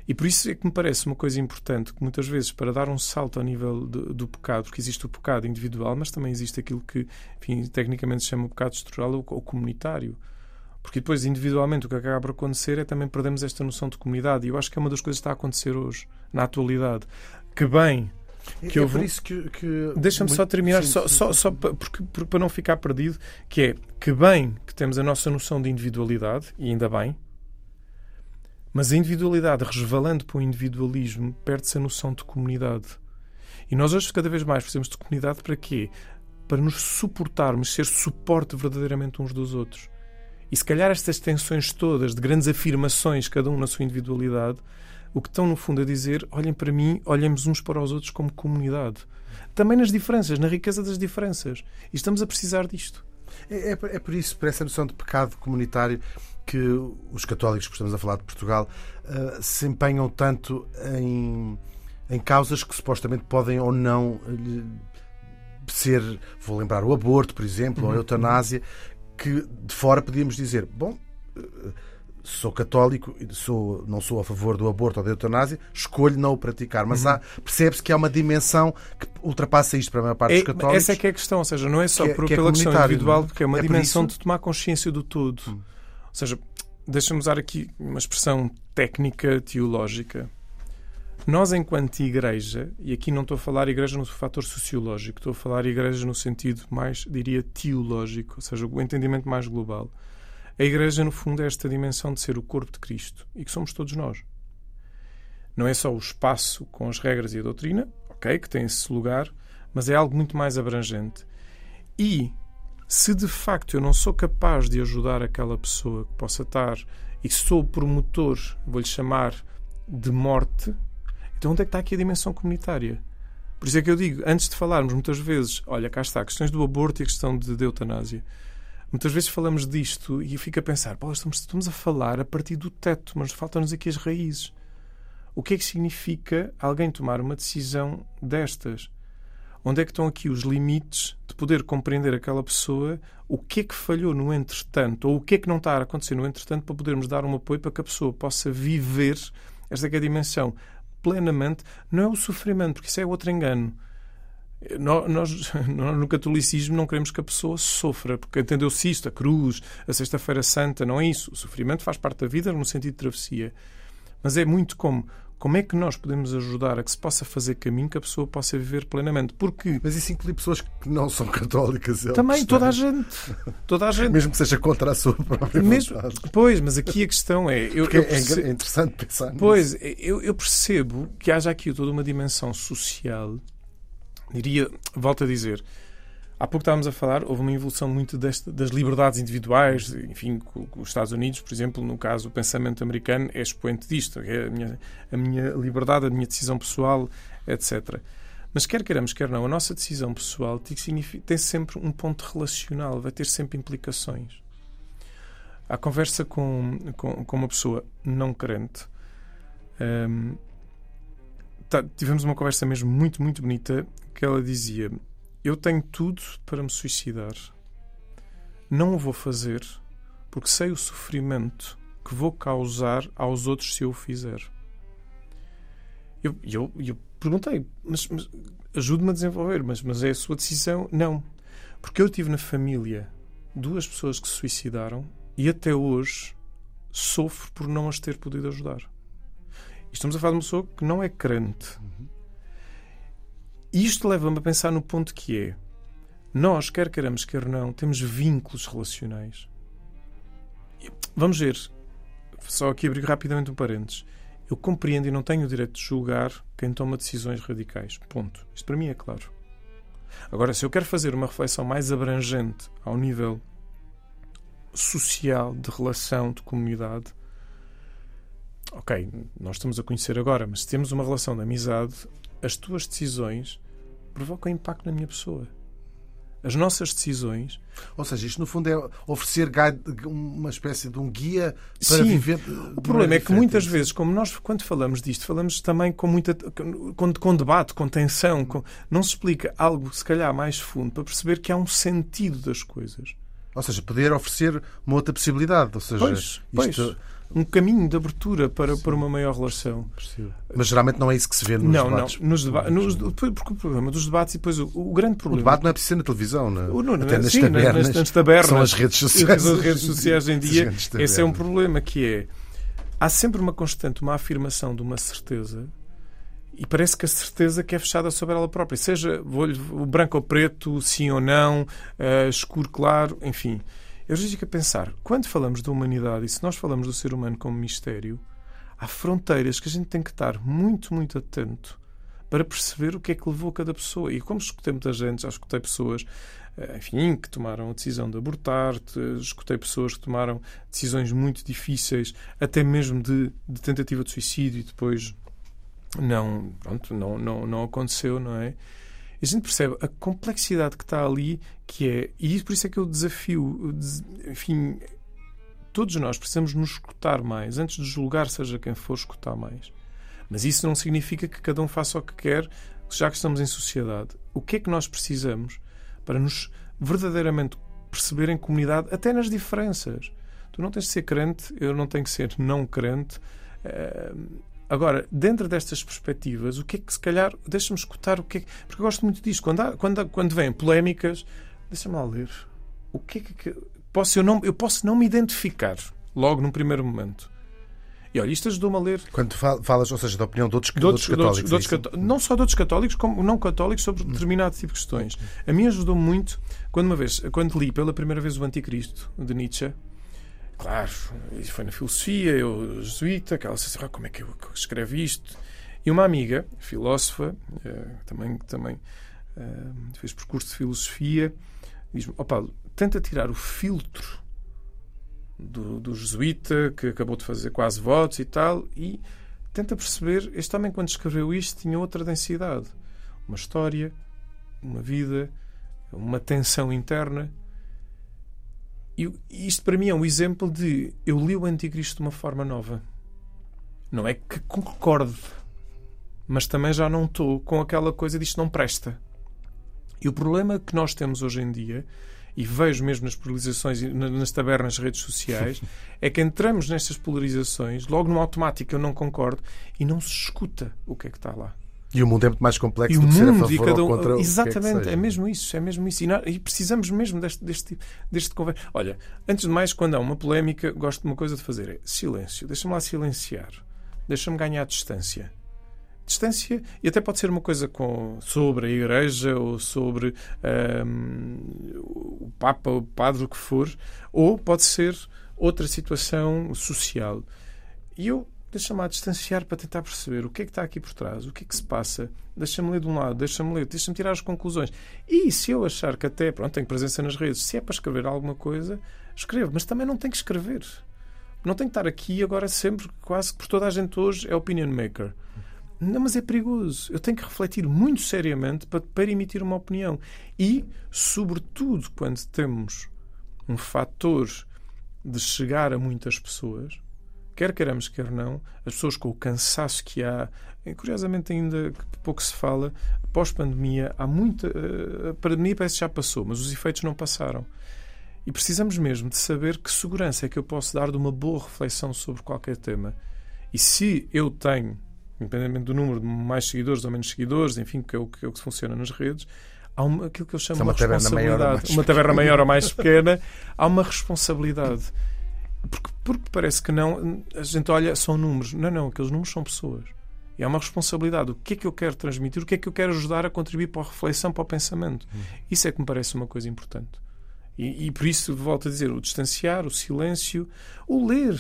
E por isso é que me parece uma coisa importante que muitas vezes, para dar um salto ao nível do, do pecado, porque existe o pecado individual, mas também existe aquilo que, enfim, tecnicamente se chama o pecado estrutural ou, ou comunitário. Porque depois, individualmente, o que acaba por acontecer é também perdemos esta noção de comunidade. E eu acho que é uma das coisas que está a acontecer hoje, na atualidade. Que bem que é houve... por isso que. que... Deixa-me só terminar, sim, só, sim, só, sim. só porque, para não ficar perdido, que é que bem que temos a nossa noção de individualidade, e ainda bem, mas a individualidade, resvalando para o individualismo, perde-se a noção de comunidade. E nós hoje cada vez mais precisamos de comunidade para quê? Para nos suportarmos, ser suporte verdadeiramente uns dos outros. E se calhar estas tensões todas, de grandes afirmações, cada um na sua individualidade, o que estão no fundo a dizer, olhem para mim, olhemos uns para os outros como comunidade. Também nas diferenças, na riqueza das diferenças. E estamos a precisar disto. É, é, é por isso, por essa noção de pecado comunitário, que os católicos, estamos a falar de Portugal, uh, se empenham tanto em, em causas que supostamente podem ou não uh, ser, vou lembrar, o aborto, por exemplo, uhum. ou a eutanásia, que de fora podíamos dizer, bom, uh, sou católico, sou, não sou a favor do aborto ou da eutanásia, escolho não o praticar. Mas uhum. percebe-se que há uma dimensão que ultrapassa isto para a maior parte é, dos católicos. Essa é que é a questão, ou seja, não é só é, por, é pela questão individual, porque é uma é dimensão de tomar consciência do todo. Uhum. Seja, deixa-me usar aqui uma expressão técnica teológica. Nós, enquanto igreja, e aqui não estou a falar igreja no fator sociológico, estou a falar igreja no sentido mais, diria, teológico, ou seja, o entendimento mais global. A igreja, no fundo, é esta dimensão de ser o corpo de Cristo e que somos todos nós. Não é só o espaço com as regras e a doutrina, ok, que tem esse lugar, mas é algo muito mais abrangente. E se de facto eu não sou capaz de ajudar aquela pessoa que possa estar e sou promotor, vou-lhe chamar, de morte, então onde é que está aqui a dimensão comunitária? Por isso é que eu digo, antes de falarmos muitas vezes, olha, cá está, questões do aborto e a questão de, de eutanásia. Muitas vezes falamos disto e fico a pensar, estamos, estamos a falar a partir do teto, mas faltam-nos aqui as raízes. O que é que significa alguém tomar uma decisão destas? Onde é que estão aqui os limites de poder compreender aquela pessoa, o que é que falhou no entretanto, ou o que é que não está a acontecer no entretanto, para podermos dar um apoio para que a pessoa possa viver esta é a dimensão plenamente, não é o sofrimento, porque isso é outro engano. Nós, nós, no catolicismo não queremos que a pessoa sofra, porque entendeu-se isto, a cruz, a Sexta-feira Santa, não é isso. O sofrimento faz parte da vida no sentido de travessia. Mas é muito como como é que nós podemos ajudar a que se possa fazer caminho que a pessoa possa viver plenamente? Porque. Mas isso inclui pessoas que não são católicas. É Também, toda a gente. Toda a gente. Mesmo que seja contra a sua própria Mesmo... vontade. Pois, mas aqui a questão é. Eu, eu é percebo... é interessante pensar nisso. Pois, eu, eu percebo que haja aqui toda uma dimensão social. Diria, volto a dizer, Há pouco estávamos a falar, houve uma evolução muito deste, das liberdades individuais, enfim, os Estados Unidos, por exemplo, no caso, o pensamento americano é expoente disto, é a minha, a minha liberdade, a minha decisão pessoal, etc. Mas quer queiramos, quer não, a nossa decisão pessoal tem sempre um ponto relacional, vai ter sempre implicações. A conversa com, com, com uma pessoa não crente, hum, tá, tivemos uma conversa mesmo muito, muito bonita, que ela dizia eu tenho tudo para me suicidar. Não o vou fazer porque sei o sofrimento que vou causar aos outros se eu o fizer. Eu, eu, eu perguntei, mas, mas ajude-me a desenvolver, mas, mas é a sua decisão? Não. Porque eu tive na família duas pessoas que se suicidaram e até hoje sofro por não as ter podido ajudar. E estamos a falar de uma pessoa que não é crente. Uhum. Isto leva-me a pensar no ponto que é: nós, quer queiramos, quer não, temos vínculos relacionais. Vamos ver, só aqui abrir rapidamente um parênteses. Eu compreendo e não tenho o direito de julgar quem toma decisões radicais. Ponto. Isto para mim é claro. Agora, se eu quero fazer uma reflexão mais abrangente ao nível social, de relação, de comunidade, ok, nós estamos a conhecer agora, mas se temos uma relação de amizade, as tuas decisões provoca impacto na minha pessoa. As nossas decisões. Ou seja, isto no fundo é oferecer uma espécie de um guia para Sim, viver. O problema é que muitas vezes, como nós, quando falamos disto, falamos também com muita. com, com debate, com tensão. Com, não se explica algo, se calhar, mais fundo para perceber que há um sentido das coisas. Ou seja, poder oferecer uma outra possibilidade. Ou seja, pois, pois. Um caminho de abertura para, para uma maior relação. Mas geralmente não é isso que se vê nos não, debates. Não, nos debates. Nos, porque o problema dos debates e depois o, o grande problema. O debate não é preciso ser na televisão, não, é? o, não, até nas sim, tabernas. Nas, nas tabernas. São as redes sociais. As redes sociais em dia. Esse é um problema que é. Há sempre uma constante, uma afirmação de uma certeza e parece que a certeza que é fechada sobre ela própria. Seja o branco ou preto, sim ou não, uh, escuro, claro, enfim. Eu já fico a pensar, quando falamos da humanidade e se nós falamos do ser humano como mistério, há fronteiras que a gente tem que estar muito, muito atento para perceber o que é que levou cada pessoa. E como escutei muita gente, já escutei pessoas, eh, enfim, que tomaram a decisão de abortar, escutei pessoas que tomaram decisões muito difíceis, até mesmo de, de tentativa de suicídio e depois não, pronto, não, não, não aconteceu, não é? A gente percebe a complexidade que está ali, que é, e por isso é que eu desafio, enfim, todos nós precisamos nos escutar mais, antes de julgar seja quem for, escutar mais. Mas isso não significa que cada um faça o que quer, já que estamos em sociedade. O que é que nós precisamos para nos verdadeiramente perceber em comunidade, até nas diferenças? Tu não tens de ser crente, eu não tenho que ser não crente. Uh, Agora, dentro destas perspectivas, o que é que se calhar. Deixa-me escutar o que é que. Porque eu gosto muito disto. Quando, há, quando, quando vêm polémicas, deixa-me lá ler. O que é que. Posso, eu, não, eu posso não me identificar logo num primeiro momento. E olha, isto ajudou-me a ler. Quando falas, ou seja, da opinião de outros, de outros, de outros católicos. De outros, é não só de outros católicos, como não católicos, sobre hum. determinado tipo de questões. A mim ajudou muito quando uma vez, quando li pela primeira vez o Anticristo, de Nietzsche, Claro, isso foi na filosofia, eu jesuíta, aquela sensação, ah, como é que eu escrevo isto? E uma amiga, filósofa, eh, também, também eh, fez percurso de filosofia, diz-me: Ó oh, Paulo, tenta tirar o filtro do, do jesuíta, que acabou de fazer quase votos e tal, e tenta perceber. Este homem, quando escreveu isto, tinha outra densidade. Uma história, uma vida, uma tensão interna e isto para mim é um exemplo de eu li o Anticristo de uma forma nova. Não é que concorde, mas também já não estou com aquela coisa de isto não presta. E o problema que nós temos hoje em dia, e vejo mesmo nas polarizações e nas tabernas, nas redes sociais, é que entramos nestas polarizações, logo no automático eu não concordo, e não se escuta o que é que está lá. E o mundo é muito mais complexo do que ser a favor cada um, contra Exatamente, que é, que é, mesmo isso, é mesmo isso. E, não, e precisamos mesmo deste, deste, deste conversa. Olha, antes de mais, quando há uma polémica, gosto de uma coisa de fazer é silêncio. Deixa-me lá silenciar. Deixa-me ganhar distância. Distância, e até pode ser uma coisa com, sobre a Igreja ou sobre um, o Papa, o Padre, o que for, ou pode ser outra situação social. E eu deixa-me lá distanciar para tentar perceber o que é que está aqui por trás, o que é que se passa. Deixa-me ler de um lado, deixa-me ler, deixa-me tirar as conclusões. E se eu achar que até, pronto, tenho presença nas redes, se é para escrever alguma coisa, escrevo, mas também não tenho que escrever. Não tenho que estar aqui agora sempre, quase que por toda a gente hoje é opinion maker. Não, mas é perigoso. Eu tenho que refletir muito seriamente para, para emitir uma opinião. E, sobretudo, quando temos um fator de chegar a muitas pessoas, quer queiramos, quer não, as pessoas com o cansaço que há, curiosamente ainda pouco se fala, pós-pandemia, há muita. A pandemia parece que já passou, mas os efeitos não passaram. E precisamos mesmo de saber que segurança é que eu posso dar de uma boa reflexão sobre qualquer tema. E se eu tenho, independentemente do número de mais seguidores ou menos seguidores, enfim, que é o que, é o que funciona nas redes, há uma, aquilo que eu chamo de uma, uma responsabilidade. Uma taberna maior ou mais pequena, há uma responsabilidade. Porque, porque parece que não, a gente olha, são números. Não, não, aqueles números são pessoas. E há uma responsabilidade. O que é que eu quero transmitir? O que é que eu quero ajudar a contribuir para a reflexão, para o pensamento? Hum. Isso é que me parece uma coisa importante. E, e por isso, volto a dizer, o distanciar, o silêncio, o ler.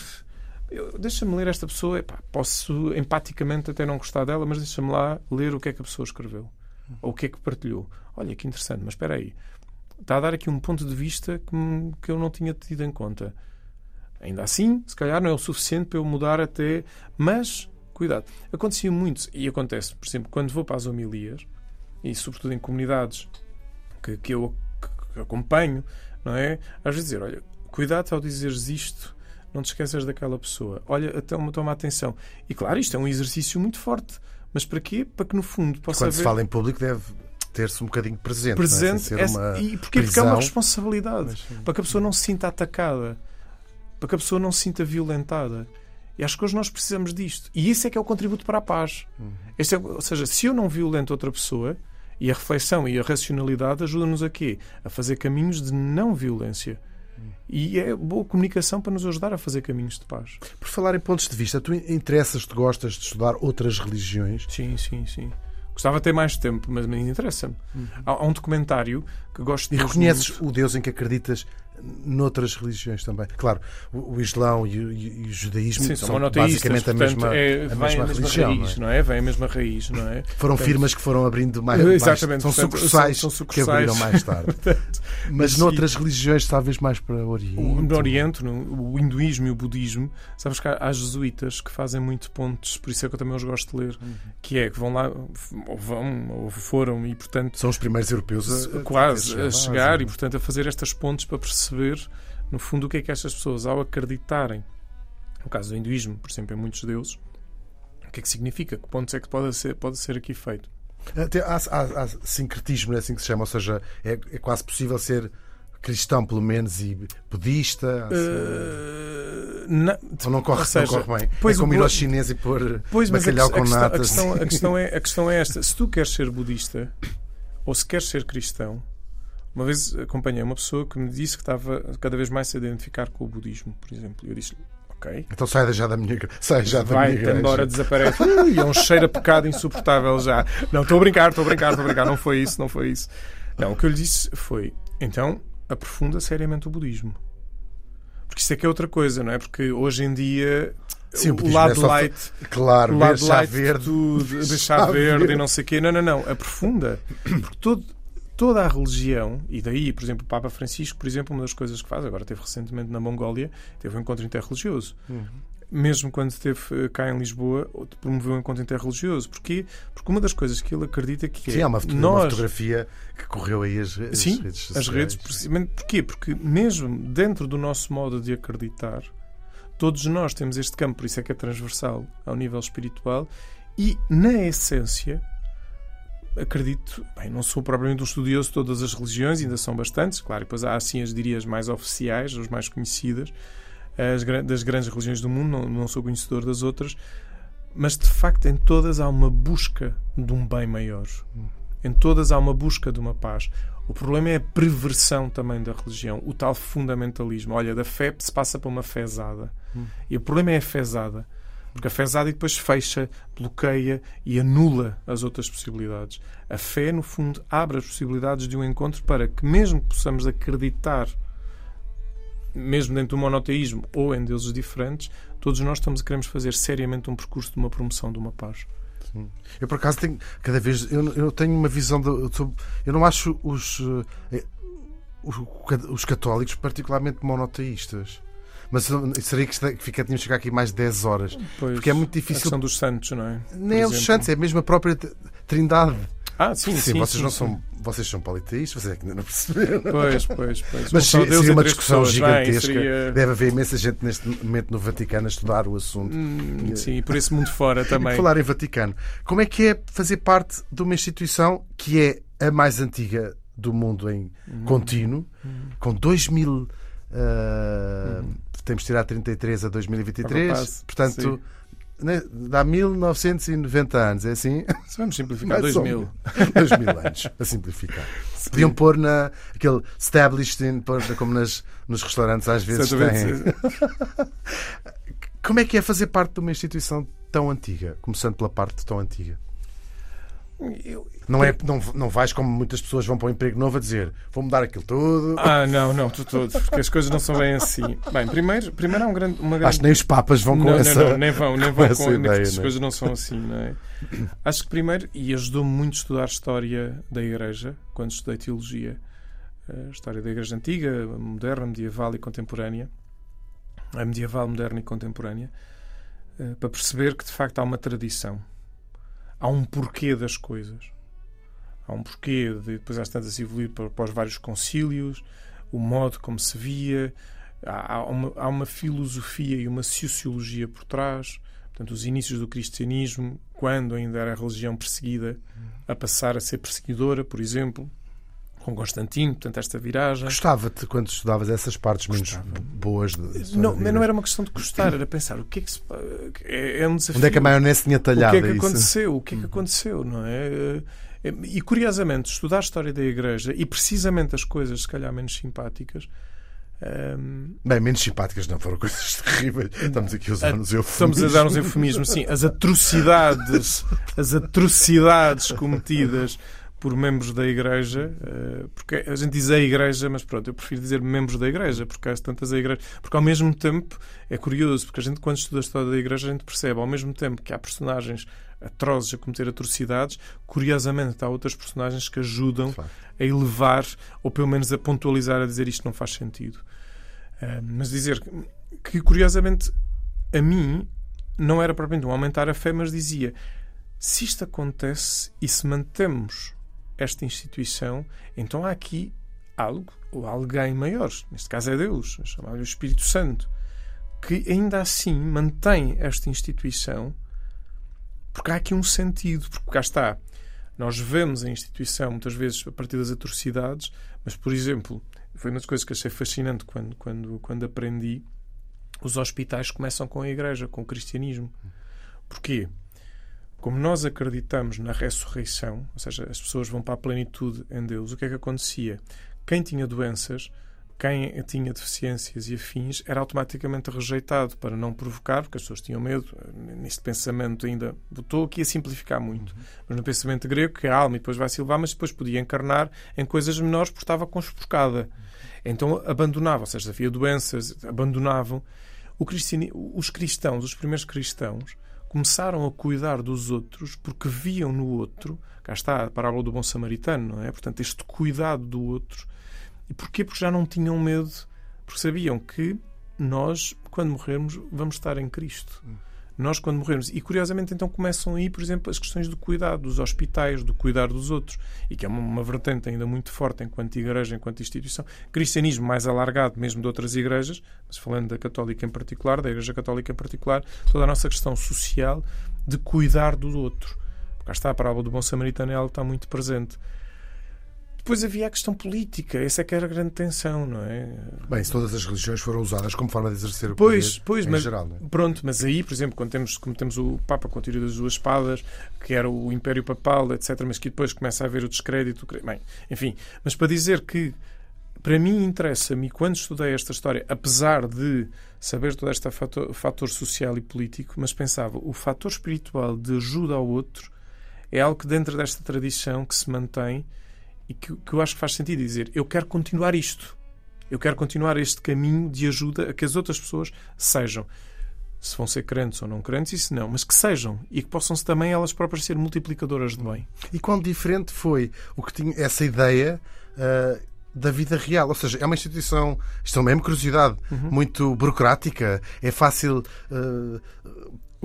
Deixa-me ler esta pessoa. Epá, posso empaticamente até não gostar dela, mas deixa-me lá ler o que é que a pessoa escreveu. Ou o que é que partilhou. Olha, que interessante, mas espera aí. Está a dar aqui um ponto de vista que, que eu não tinha tido em conta. Ainda assim, se calhar não é o suficiente para eu mudar até. Mas, cuidado. Acontecia muito, e acontece, por exemplo, quando vou para as homilias, e sobretudo em comunidades que, que eu que acompanho, não é? Às vezes dizer, olha, cuidado ao dizeres isto, não te esqueças daquela pessoa. Olha, até uma toma atenção. E claro, isto é um exercício muito forte. Mas para quê? Para que no fundo possa Quando haver... se fala em público deve ter-se um bocadinho presente. É? Presente. É? Uma e porquê? Porque é uma responsabilidade. Para que a pessoa não se sinta atacada. Para que a pessoa não se sinta violentada. E acho que hoje nós precisamos disto. E isso é que é o contributo para a paz. Uhum. Este é, ou seja, se eu não violento outra pessoa, e a reflexão e a racionalidade ajudam-nos a quê? A fazer caminhos de não violência. E é boa comunicação para nos ajudar a fazer caminhos de paz. Por falar em pontos de vista, tu interessas-te, gostas de estudar outras religiões? Sim, sim, sim. Gostava de ter mais tempo, mas me interessa-me. Uhum. Há, há, um documentário que gosto de. E reconheces muito. o Deus em que acreditas noutras religiões também. Claro, o, o Islão e o, e o, judaísmo Sim, são, são basicamente a mesma, é, a mesma, a religião. Raiz, não é? Vem a mesma raiz, não é? Foram Portanto, firmas que foram abrindo mais. Exatamente, mais, são, portanto, sucursais são, são sucursais que abriram mais tarde. Mas noutras religiões, talvez mais para o Oriente. O, no Oriente, no, o hinduísmo e o budismo, sabes que há, há, jesuítas que fazem muito pontos, por isso é que eu também os gosto de ler, uhum. que é que vão lá, ou vão, ou foram, e portanto. São os primeiros europeus a, quase a, a chegar, e portanto a fazer estas pontes para perceber no fundo, o que é que estas pessoas, ao acreditarem, no caso do hinduísmo, por exemplo, em muitos deuses, o que é que significa? Que pontos é que pode ser, pode ser aqui feito? Até há, há, há sincretismo, é assim que se chama, ou seja, é, é quase possível ser cristão, pelo menos, e budista? Uh, não, ou não corre, seja, não corre bem? Pois é como ir ao chinês e pôr pois, bacalhau com natas. A questão, a, questão é, a questão é esta. Se tu queres ser budista, ou se queres ser cristão, uma vez acompanhei uma pessoa que me disse que estava cada vez mais a se identificar com o budismo, por exemplo. E eu disse ok. Então sai já da minha sai já da Vai, minha igreja. desaparece. Ui, é um cheiro a pecado insuportável já. Não, estou a brincar, estou a brincar, estou a brincar. Não foi isso, não foi isso. Não, o que eu lhe disse foi, então, aprofunda seriamente o budismo. Porque isso é que é outra coisa, não é? Porque hoje em dia Sim, o, o lado é só... light, claro, o lado light verde, tudo, deixar verde, verde e não sei o quê. Não, não, não. Aprofunda. Porque todo, toda a religião, e daí, por exemplo, o Papa Francisco, por exemplo, uma das coisas que faz, agora teve recentemente na Mongólia, teve um encontro interreligioso. Uhum. Mesmo quando esteve eh, cá em Lisboa, promoveu um encontro interreligioso. Porquê? Porque uma das coisas que ele acredita que Sim, é. há uma, fotografia, nós... uma fotografia que correu aí as, as Sim, redes sociais. as redes. Precisamente porquê? Porque mesmo dentro do nosso modo de acreditar, todos nós temos este campo, por isso é que é transversal ao nível espiritual, e na essência acredito, bem, não sou propriamente um estudioso de todas as religiões, ainda são bastantes, claro, e depois há assim as dirias mais oficiais, as mais conhecidas, as, das grandes religiões do mundo, não, não sou conhecedor das outras, mas de facto em todas há uma busca de um bem maior. Em todas há uma busca de uma paz. O problema é a perversão também da religião, o tal fundamentalismo. Olha, da fé se passa para uma fezada. Hum. E o problema é a fezada. Porque a fé depois fecha, bloqueia e anula as outras possibilidades. A fé, no fundo, abre as possibilidades de um encontro para que, mesmo que possamos acreditar mesmo dentro do monoteísmo ou em deuses diferentes, todos nós estamos queremos fazer seriamente um percurso de uma promoção de uma paz. Sim. Eu, por acaso, tenho, cada vez. Eu, eu tenho uma visão. De, eu não acho os, eh, os católicos particularmente monoteístas. Mas seria que fica, tínhamos que chegar aqui mais de 10 horas. Pois, porque é muito difícil. A questão dos santos, não é? Nem é os santos, é mesmo a própria Trindade. Ah, sim, sim. sim vocês sim, não sim. são. Vocês são politeístas, vocês é que ainda não perceberam. Pois, pois, pois. Mas seria, seria uma discussão gigantesca. Bem, seria... Deve haver imensa gente neste momento no Vaticano a estudar o assunto. Hum, sim, por esse mundo fora também. E falar em Vaticano. Como é que é fazer parte de uma instituição que é a mais antiga do mundo em hum. contínuo, hum. com 2 mil. Uh, hum. Temos de tirar 33 a 2023. Portanto. Sim né, dá 1990 anos, é assim? Se vamos simplificar, 2000. 2000 anos, a simplificar. Sim. Podiam pôr na, aquele established, in, como nas, nos restaurantes às vezes têm. Como é que é fazer parte de uma instituição tão antiga, começando pela parte tão antiga? Eu, não, é, não, não vais como muitas pessoas vão para o emprego novo a dizer vou mudar aquilo tudo. Ah, não, não, tudo, tudo porque as coisas não são bem assim. Bem, primeiro, primeiro há um grande, uma grande. Acho que nem os papas vão com não, essa. Não, não, nem vão, nem vão com, com ideia, as coisas não são assim, não é? Acho que primeiro, e ajudou-me muito a estudar a história da Igreja, quando estudei teologia, a história da Igreja Antiga, moderna, medieval e contemporânea, a medieval, moderna e contemporânea, eh, para perceber que de facto há uma tradição há um porquê das coisas. Há um porquê de depois às tantas evoluir para, para os vários concílios, o modo como se via, há, há, uma, há uma filosofia e uma sociologia por trás. Portanto, os inícios do cristianismo, quando ainda era a religião perseguida, a passar a ser perseguidora, por exemplo, com Constantino, portanto, esta viragem. Gostava-te quando estudavas essas partes Gostava. menos boas de, não, não era uma questão de gostar, era pensar o que é que se. É, é um desafio. Onde é que a maionese tinha talhado? O que é que aconteceu? O que é que aconteceu, não é? E curiosamente, estudar a história da Igreja e precisamente as coisas, se calhar, menos simpáticas. Um... Bem, menos simpáticas não foram coisas terríveis. Estamos aqui a usar uns eufemismos. Estamos a dar uns eufemismos, sim. As atrocidades, as atrocidades cometidas por membros da Igreja, eh, porque a gente diz a Igreja, mas pronto, eu prefiro dizer membros da Igreja, porque há tantas igrejas. Porque ao mesmo tempo é curioso, porque a gente, quando estuda a história da Igreja, a gente percebe, ao mesmo tempo que há personagens atrozes a cometer atrocidades, curiosamente há outras personagens que ajudam claro. a elevar, ou pelo menos a pontualizar, a dizer isto não faz sentido. Eh, mas dizer que, curiosamente, a mim não era propriamente um aumentar a fé, mas dizia se isto acontece e se mantemos esta instituição, então há aqui algo ou alguém maior, neste caso é Deus, chamado Espírito Santo, que ainda assim mantém esta instituição, porque há aqui um sentido, porque cá está. Nós vemos a instituição muitas vezes a partir das atrocidades, mas, por exemplo, foi uma das coisas que achei fascinante quando, quando, quando aprendi. Os hospitais começam com a igreja, com o cristianismo. Porquê? como nós acreditamos na ressurreição, ou seja, as pessoas vão para a plenitude em Deus, o que é que acontecia? Quem tinha doenças, quem tinha deficiências e afins, era automaticamente rejeitado para não provocar, porque as pessoas tinham medo. Neste pensamento ainda. Estou aqui a simplificar muito. Uhum. Mas no pensamento grego, que a alma e depois vai se elevar, mas depois podia encarnar em coisas menores porque estava conspurcada. Então abandonava, ou seja, havia doenças, abandonavam. Os cristãos, os primeiros cristãos, começaram a cuidar dos outros porque viam no outro, cá está a parábola do bom samaritano, não é? Portanto, este cuidado do outro. E porquê? Porque já não tinham medo, porque sabiam que nós, quando morrermos, vamos estar em Cristo. Nós, quando morrermos. E curiosamente, então começam aí, por exemplo, as questões do cuidado dos hospitais, do cuidar dos outros, e que é uma, uma vertente ainda muito forte enquanto igreja, enquanto instituição. Cristianismo mais alargado, mesmo de outras igrejas, mas falando da Católica em particular, da Igreja Católica em particular, toda a nossa questão social de cuidar do outro. Cá está a parábola do bom samaritano, ela está muito presente. Depois havia a questão política, essa é que era a grande tensão, não é? Bem, se todas as religiões foram usadas como forma de exercer o pois, poder pois, em mas, geral. Não é? Pronto, mas aí, por exemplo, quando temos, como temos o Papa com a teoria das duas espadas, que era o Império Papal, etc., mas que depois começa a haver o descrédito. Bem, enfim, mas para dizer que para mim interessa-me, quando estudei esta história, apesar de saber todo este fator, fator social e político, mas pensava, o fator espiritual de ajuda ao outro é algo que dentro desta tradição que se mantém e que, que eu acho que faz sentido dizer eu quero continuar isto. Eu quero continuar este caminho de ajuda a que as outras pessoas sejam se vão ser crentes ou não crentes, isso não, mas que sejam e que possam também elas próprias ser multiplicadoras de bem. E quão diferente foi o que tinha essa ideia uh, da vida real? Ou seja, é uma instituição, isto é mesmo curiosidade, uhum. muito burocrática, é fácil. Uh,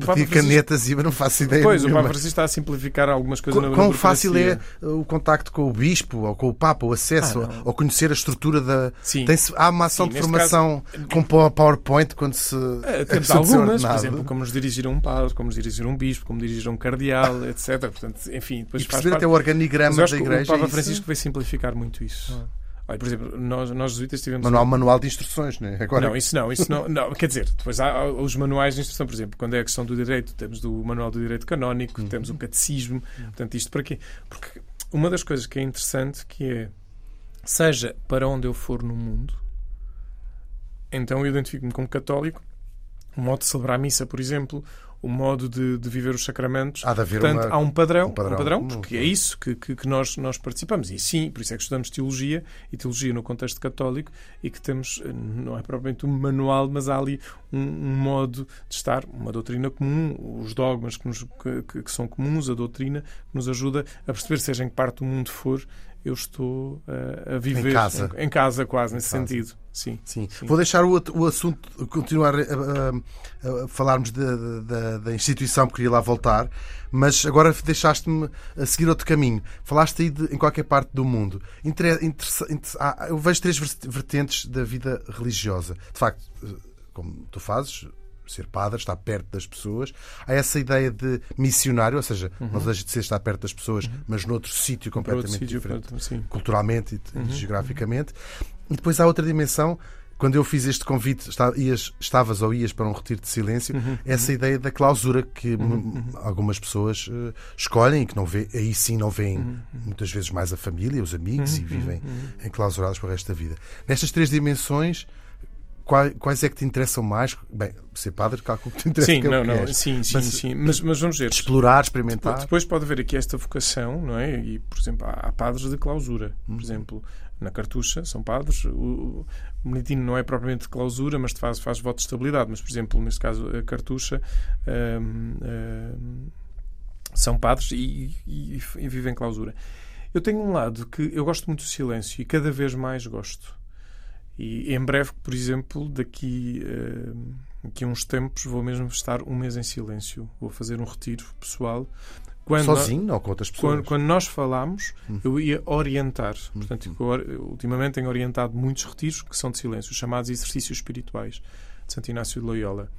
pedir canetas e não faço ideia. Pois, nenhuma. o Papa Francisco está a simplificar algumas coisas Qu Quão fácil é o contacto com o Bispo ou com o Papa, o acesso, ah, ou conhecer a estrutura da. Sim. há uma ação Sim, de formação caso... com PowerPoint quando se. É, temos algumas, por exemplo, como nos dirigir a um padre, como nos dirigir a um bispo, como dirigir a um cardeal, etc. Portanto, enfim, depois e perceber até o organigrama da igreja. O Papa Francisco isso... vai simplificar muito isso. Ah. Olha, por exemplo, nós, nós jesuítas tivemos. Mas não há um manual de instruções, né? Agora... Não, isso não, isso não, não. Quer dizer, depois há os manuais de instrução, por exemplo, quando é a questão do direito, temos do manual do direito canónico, uhum. temos o catecismo. Portanto, isto para quê? Porque uma das coisas que é interessante que é seja para onde eu for no mundo, então eu identifico-me como católico. O modo de celebrar a missa, por exemplo, o modo de, de, viver os sacramentos. Há de haver Portanto, uma, há um padrão, um padrão, um padrão porque é isso que, que, que, nós, nós participamos. E sim, por isso é que estudamos teologia, e teologia no contexto católico, e que temos, eh, não é propriamente um manual, mas há ali um, um modo de estar, uma doutrina comum, os dogmas que, nos, que, que, são comuns, a doutrina, que nos ajuda a perceber, seja em que parte do mundo for, eu estou uh, a viver em casa, em, em casa quase, em nesse casa. sentido. Sim, sim, sim. Vou deixar o, o assunto, continuar a, a, a falarmos da, da, instituição, porque queria lá voltar, mas agora deixaste-me a seguir outro caminho. Falaste aí de, em qualquer parte do mundo. Inter, inter, inter, ah, eu vejo três vertentes da vida religiosa. De facto, eh, como tu fazes, ser padre, estar perto das pessoas. Há essa ideia de missionário, ou seja, uhum. não deixa de ser estar perto das pessoas, uhum. mas noutro sítio completamente outro diferente, sítio, culturalmente e uhum. geograficamente. E depois há outra dimensão quando eu fiz este convite, ias, estavas ou ias para um retiro de silêncio, uhum, essa uhum. ideia da clausura que uhum, uhum. algumas pessoas uh, escolhem e que não vê, aí sim não veem uhum, uhum. muitas vezes mais a família, os amigos e vivem enclausurados para o resto da vida. Nestas três dimensões, quais, é que te interessam mais? Bem, ser padre, calculo que te interessa. Sim, que é não, não, sim, sim, mas, sim. Mas, mas vamos ver. Explorar, experimentar. Depois pode haver aqui esta vocação, não é? E, por exemplo, há, padres de clausura. Por exemplo, na Cartucha são padres. O, Beneditino não é propriamente de clausura, mas faz, faz voto de estabilidade. Mas, por exemplo, neste caso, a Cartucha. Hum, hum, são padres e, e, e vivem clausura. Eu tenho um lado que eu gosto muito do silêncio e cada vez mais gosto. E em breve, por exemplo, daqui, uh, daqui a uns tempos, vou mesmo estar um mês em silêncio. Vou fazer um retiro pessoal. Quando Sozinho nós, ou com outras pessoas? Quando, quando nós falámos, uhum. eu ia orientar. Portanto, uhum. eu, ultimamente tenho orientado muitos retiros que são de silêncio, chamados exercícios espirituais de Santo Inácio de Loyola.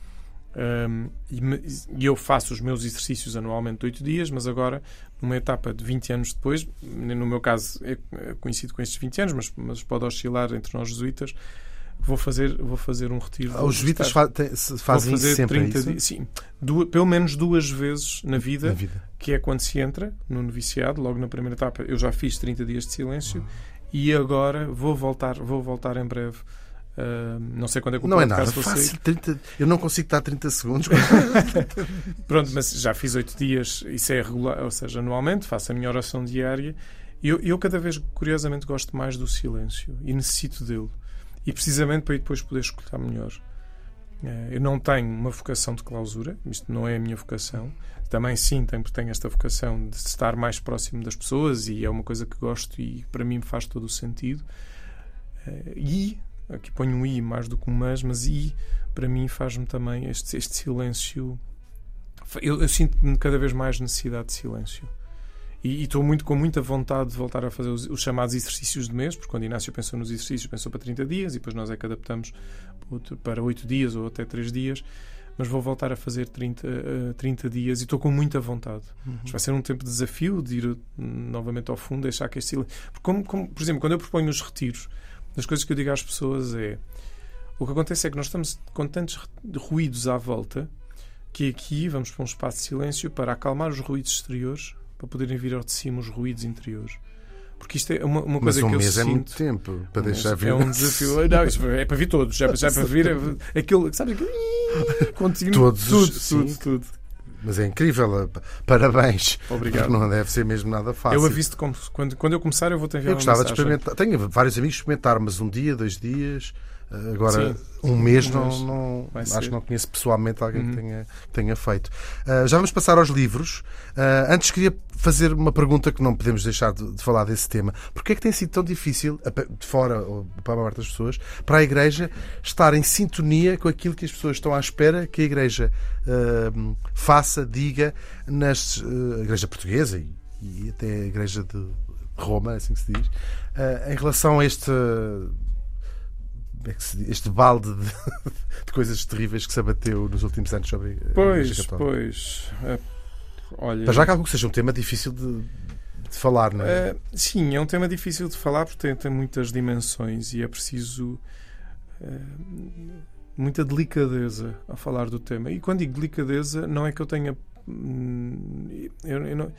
Um, e, eu faço os meus exercícios anualmente de 8 dias, mas agora, numa etapa de 20 anos depois, no meu caso é, é coincido com estes 20 anos, mas, mas pode oscilar entre nós jesuítas, vou fazer, vou fazer um retiro. Ah, os jesuítas fa fazem isso sempre 30 é dias, sim, duas, pelo menos duas vezes na vida, na vida, que é quando se entra no noviciado, logo na primeira etapa. Eu já fiz 30 dias de silêncio e agora vou voltar, vou voltar em breve Uh, não sei quando é que o Não é nada fácil. 30, eu não consigo estar 30 segundos. Pronto, mas já fiz 8 dias, isso é regular, ou seja, anualmente, faço a minha oração diária. E eu, eu cada vez, curiosamente, gosto mais do silêncio e necessito dele. E precisamente para depois poder escutar melhor. Uh, eu não tenho uma vocação de clausura, isto não é a minha vocação. Também sim, tenho, tenho esta vocação de estar mais próximo das pessoas e é uma coisa que gosto e para mim faz todo o sentido. Uh, e aqui ponho um i mais do que um mas, mas i para mim faz-me também este, este silêncio. Eu, eu sinto cada vez mais necessidade de silêncio. E estou muito com muita vontade de voltar a fazer os, os, chamados exercícios de mês, porque quando Inácio pensou nos exercícios, pensou para 30 dias e depois nós é que adaptamos para 8 dias ou até 3 dias. Mas vou voltar a fazer 30, uh, 30 dias e estou com muita vontade. Uhum. Vai ser um tempo de desafio de ir hum, novamente ao fundo, deixar que este silêncio. Como, como, por exemplo, quando eu proponho nos retiros, das coisas que eu digo às pessoas é o que acontece é que nós estamos com tantos ruídos à volta que aqui vamos para um espaço de silêncio para acalmar os ruídos exteriores para poderem vir ao de cima os ruídos interiores. Porque isto é uma, uma coisa um que eu mês sinto. é muito tempo para um deixar vir. É um desafio. Não, é para vir todos. Já, já é para vir é aquilo. Sabe aquilo? Continua. Todos tudo, tudo, tudo. Mas é incrível. Parabéns. Obrigado. Não deve ser mesmo nada fácil. Eu aviso-te quando, quando eu começar, eu vou te enviar Eu gostava de experimentar. Tenho vários amigos experimentar, mas um dia, dois dias. Agora, Sim, um mês, não, não acho que não conheço pessoalmente alguém Uhum. que, tenha, que tenha feito. Ah, já vamos passar aos livros. Ah, antes queria fazer uma pergunta que não podemos deixar de, de falar desse tema. Porquê é que tem sido tão difícil, de fora ou para a maior das pessoas, para a Igreja estar em sintonia com aquilo que as pessoas estão à espera que a Igreja ah, faça, diga, nas, a Igreja Portuguesa e, e até a Igreja de Roma, assim que se diz, em relação a este este balde de, de coisas terríveis que se abateu nos últimos anos sobre a Igreja Pois, pois. É, olha. Mas já que algo que seja um tema difícil de, de falar, não é? É, sim, é um tema difícil de falar porque tem, tem muitas dimensões e é preciso é, muita delicadeza a falar do tema. E quando digo delicadeza, não é que eu tenha hum, eu, eu não-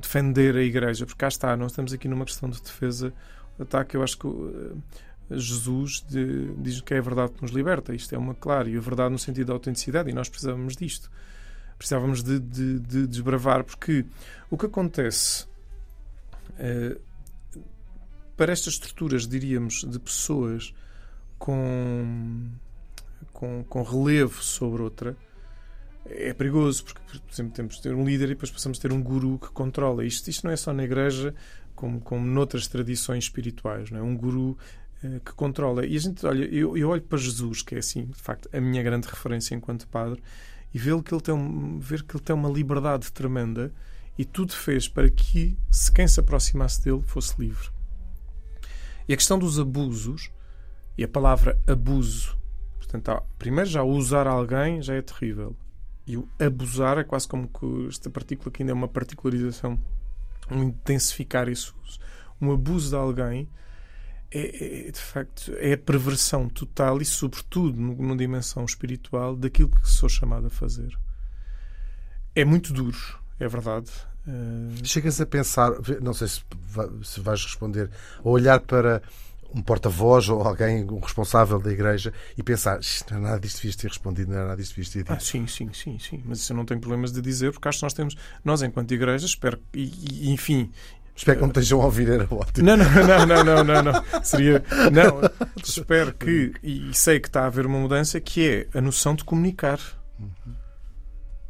defender a Igreja, porque cá está, nós estamos aqui numa questão de defesa, ataque. Eu acho que uh, Jesus de- diz que é a verdade que nos liberta. Isto é uma clara, e a verdade no sentido da autenticidade, e nós precisávamos disto. Precisávamos de, de- de desbravar, porque o que acontece eh, para estas estruturas, diríamos, de pessoas com, com, com relevo sobre outra, é perigoso, porque, por exemplo, temos de ter um líder e depois passamos a ter um guru que controla. Isto, isto não é só na igreja, como, como noutras tradições espirituais, não é? Um guru que controla. E a gente, olha, eu, eu olho para Jesus, que é assim, de facto, a minha grande referência enquanto padre, e ver que ele tem, ver que ele tem uma liberdade tremenda e tudo fez para que se quem se aproximasse dele fosse livre. E a questão dos abusos, e a palavra abuso, portanto, primeiro já usar alguém já é terrível. E o abusar é quase como que esta partícula que ainda é uma particularização, um intensificar esse uso. Um abuso de alguém é, é, de facto é a perversão total e sobretudo nu- numa dimensão espiritual daquilo que sou chamado a fazer. É muito duro, é verdade. Eh, Chegas a pensar, não sei se, se vais responder, a olhar para um porta-voz ou alguém, um responsável da igreja e pensar, "Isto não é nada disto devias ter respondido, não é nada disto devias ter dito. Ah, sim, sim, sim, sim. Mas isso eu não tenho problemas de dizer, porque acho que nós temos, nós enquanto igreja, espero, e, e, enfim. Espero que não estejam a ouvir, era ótimo. Não, não, não, não, não, não, não. Seria. Não, espero que, e sei que está a haver uma mudança, que é a noção de comunicar.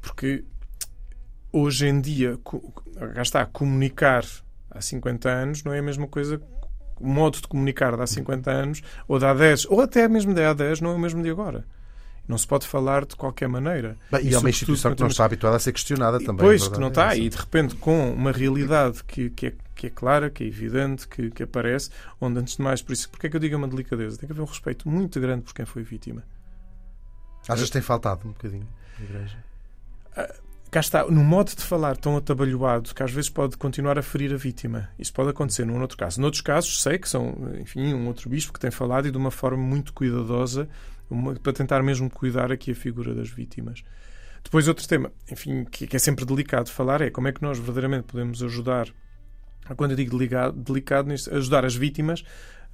Porque hoje em dia, cá está, comunicar há 50 anos não é a mesma coisa. O modo de comunicar de há 50 anos, ou de há 10, ou até mesmo de há 10, não é o mesmo de agora. Não se pode falar de qualquer maneira. Bem, e é uma instituição que não está habituada a ser questionada também. Pois, a que não está. é E de repente, com uma realidade que, que, é, que é clara, que é evidente, que, que aparece, onde antes de mais, por isso, porque é que eu digo uma delicadeza? Tem que haver um respeito muito grande por quem foi vítima. Achas que tem faltado um bocadinho na igreja? Cá está, no modo de falar tão atabalhoado que às vezes pode continuar a ferir a vítima. Isso pode acontecer num outro caso. Noutros casos, sei que são, enfim, um outro bispo que tem falado e de uma forma muito cuidadosa uma- para tentar mesmo cuidar aqui a figura das vítimas. Depois, outro tema, enfim, que, que é sempre delicado de falar é como é que nós verdadeiramente podemos ajudar, quando eu digo delicado, delicado ajudar as vítimas,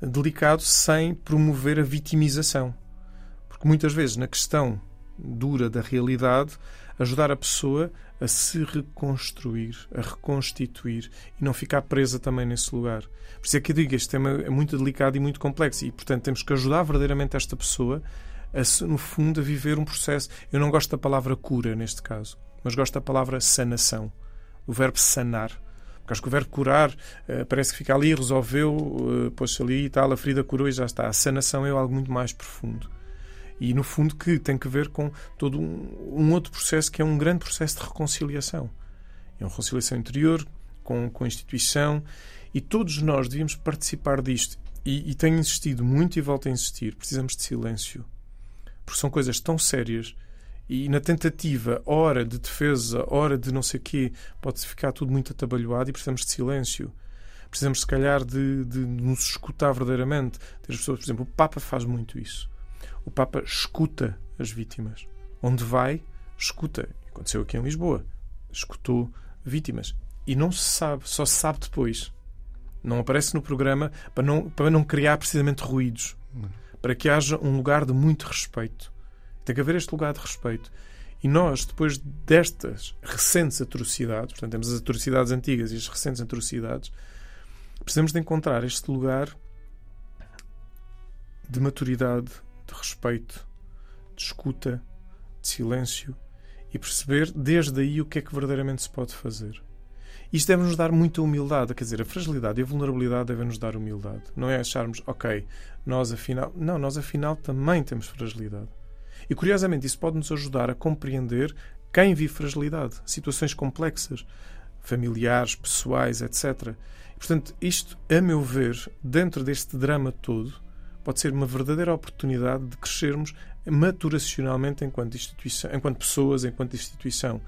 delicado sem promover a vitimização. Porque muitas vezes, na questão dura da realidade, ajudar a pessoa a se reconstruir, a reconstituir e não ficar presa também nesse lugar. Por isso é que eu digo, este tema é muito delicado e muito complexo e, portanto, temos que ajudar verdadeiramente esta pessoa a, no fundo, a viver um processo. Eu não gosto da palavra cura neste caso, mas gosto da palavra sanação, o verbo sanar. Porque acho que o verbo curar eh, parece que fica ali, resolveu, eh, pôs-se ali e tal, a ferida curou e já está. A sanação é algo muito mais profundo. E, no fundo, que tem que ver com todo um, um outro processo que é um grande processo de reconciliação. É uma reconciliação interior, com, com a instituição, e todos nós devíamos participar disto. E, e tenho insistido muito e volto a insistir: precisamos de silêncio. Porque são coisas tão sérias e na tentativa, hora de defesa, hora de não sei o quê, pode ficar tudo muito atabalhoado e precisamos de silêncio. Precisamos, se calhar, de, de nos escutar verdadeiramente. Ter as pessoas, por exemplo, o Papa faz muito isso. O Papa escuta as vítimas. Onde vai, escuta. Aconteceu aqui em Lisboa. Escutou vítimas. E não se sabe, só se sabe depois. Não aparece no programa para não, para não criar precisamente ruídos. Para que haja um lugar de muito respeito. Tem que haver este lugar de respeito. E nós, depois destas recentes atrocidades, portanto, temos as atrocidades antigas e as recentes atrocidades, precisamos de encontrar este lugar de maturidade, de respeito, de escuta, de silêncio e perceber desde aí o que é que verdadeiramente se pode fazer. Isto deve-nos dar muita humildade, quer dizer, a fragilidade e a vulnerabilidade devem-nos dar humildade. Não é acharmos, ok, nós afinal. Não, nós afinal também temos fragilidade. E curiosamente, isso pode nos ajudar a compreender quem vive fragilidade, situações complexas, familiares, pessoais, etc. Portanto, isto, a meu ver, dentro deste drama todo, pode ser uma verdadeira oportunidade de crescermos maturacionalmente enquanto instituição, enquanto pessoas, enquanto instituição.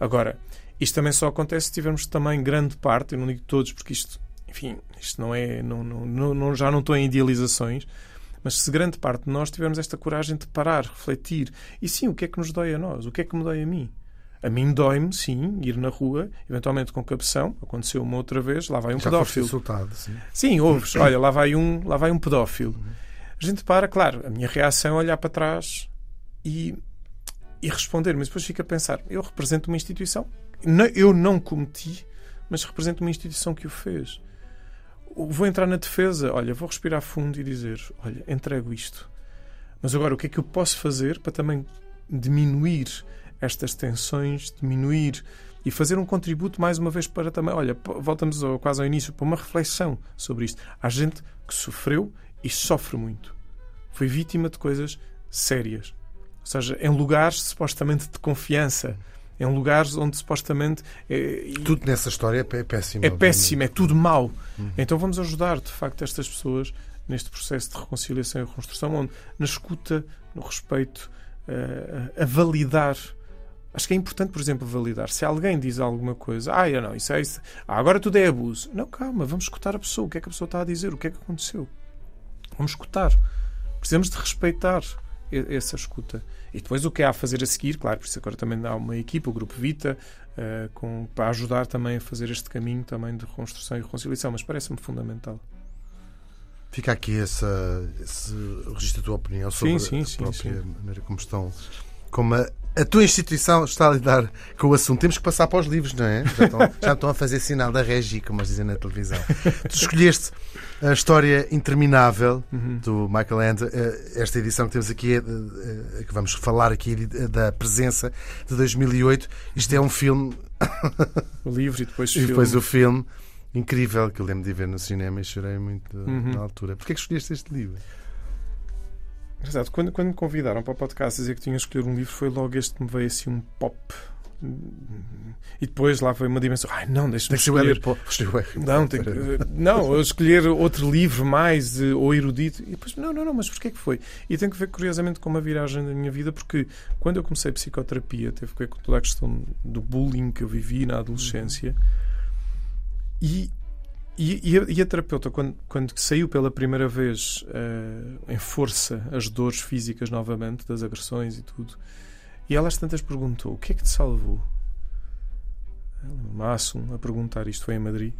Agora, isto também só acontece se tivermos também grande parte, eu não digo todos, porque isto, enfim, isto não é, não, não, não, já não estou em idealizações, mas se grande parte de nós tivermos esta coragem de parar, refletir, e sim, o que é que nos dói a nós? O que é que me dói a mim? A mim dói-me, sim, ir na rua, eventualmente com cabeção. Aconteceu uma outra vez, lá vai um Já pedófilo. Insultado, sim. sim, ouves, olha, lá vai um, lá vai um pedófilo. A gente para, claro, a minha reação é olhar para trás e, e responder, mas depois fica a pensar, eu represento uma instituição eu não cometi, mas represento uma instituição que o fez. Vou entrar na defesa, olha, vou respirar fundo e dizer: olha, entrego isto. Mas agora, o que é que eu posso fazer para também diminuir estas tensões, diminuir e fazer um contributo mais uma vez para também, olha, voltamos ao, quase ao início, para uma reflexão sobre isto. Há gente que sofreu e sofre muito. Foi vítima de coisas sérias. Ou seja, em lugares supostamente de confiança em lugares onde supostamente. É, tudo nessa história é péssimo. É péssimo, é tudo mau. Uhum. Então vamos ajudar, de facto, estas pessoas neste processo de reconciliação e reconstrução, onde na escuta, no respeito, uh, a validar. Acho que é importante, por exemplo, validar. Se alguém diz alguma coisa, ah, não, isso é isso, ah, agora tudo é abuso. Não, calma, vamos escutar a pessoa. O que é que a pessoa está a dizer? O que é que aconteceu? Vamos escutar. Precisamos de respeitar essa escuta. E depois o que há a fazer a seguir, claro, por isso agora também há uma equipa, o Grupo Vita, uh, com, para ajudar também a fazer este caminho também de reconstrução e reconciliação, mas parece-me fundamental. Fica aqui essa, esse registro da tua opinião sobre sim, sim, a própria sim, maneira como estão como a, a, tua instituição está a lidar com o assunto. Temos que passar para os livros, não é? Já estão, já estão a fazer sinal da regi, como eles dizem na televisão. tu escolheste a história interminável uhum. do Michael Ende. Eh, esta edição que temos aqui, é, eh, que vamos falar aqui da presença de 2008. Isto é um filme. o livro e depois o filme. E depois o filme. Incrível, que eu lembro de ver no cinema e chorei muito uhum. na altura. Porquê que escolheste este livro? Exato. Quando, quando me convidaram para o podcast dizer que tinha escolher um livro, foi logo este que me veio assim um pop e depois lá foi uma dimensão. Ai, não, deixa-me escolher. Não, tem que... não, escolher outro livro mais ou erudito. E depois, não, não, não, mas porquê que foi? E tem que ver, curiosamente, com uma viragem da minha vida, porque quando eu comecei psicoterapia, teve que ver com toda a questão do bullying que eu vivi na adolescência. E e, e, a, e, a, terapeuta, quando, quando saiu pela primeira vez uh, em força as dores físicas novamente, das agressões e tudo, e ela às tantas perguntou: o que é que te salvou? Máximo a perguntar, isto foi em Madrid,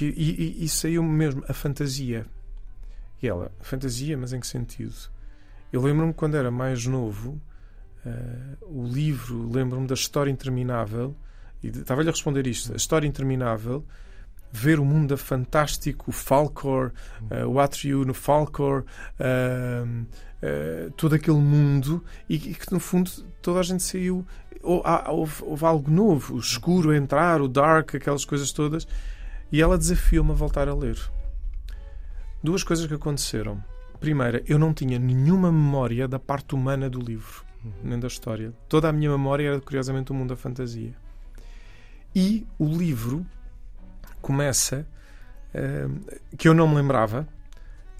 e, e, e saiu mesmo a fantasia. E ela, fantasia, mas em que sentido? Eu lembro-me quando era mais novo, uh, o livro, lembro-me da História Interminável, e estava-lhe a responder isto: a História Interminável ver o mundo fantástico, o Falcor, uh, o Atrio no Falcor, uh, uh, todo aquele mundo, e, e, que no fundo toda a gente saiu. Ou, houve, houve, algo novo, o escuro a entrar, o dark, aquelas coisas todas, e ela desafiou-me a voltar a ler. Duas coisas que aconteceram. Primeira, eu não tinha nenhuma memória da parte humana do livro, nem da história. Toda a minha memória era, curiosamente, o mundo da fantasia. E o livro começa uh, que eu não me lembrava,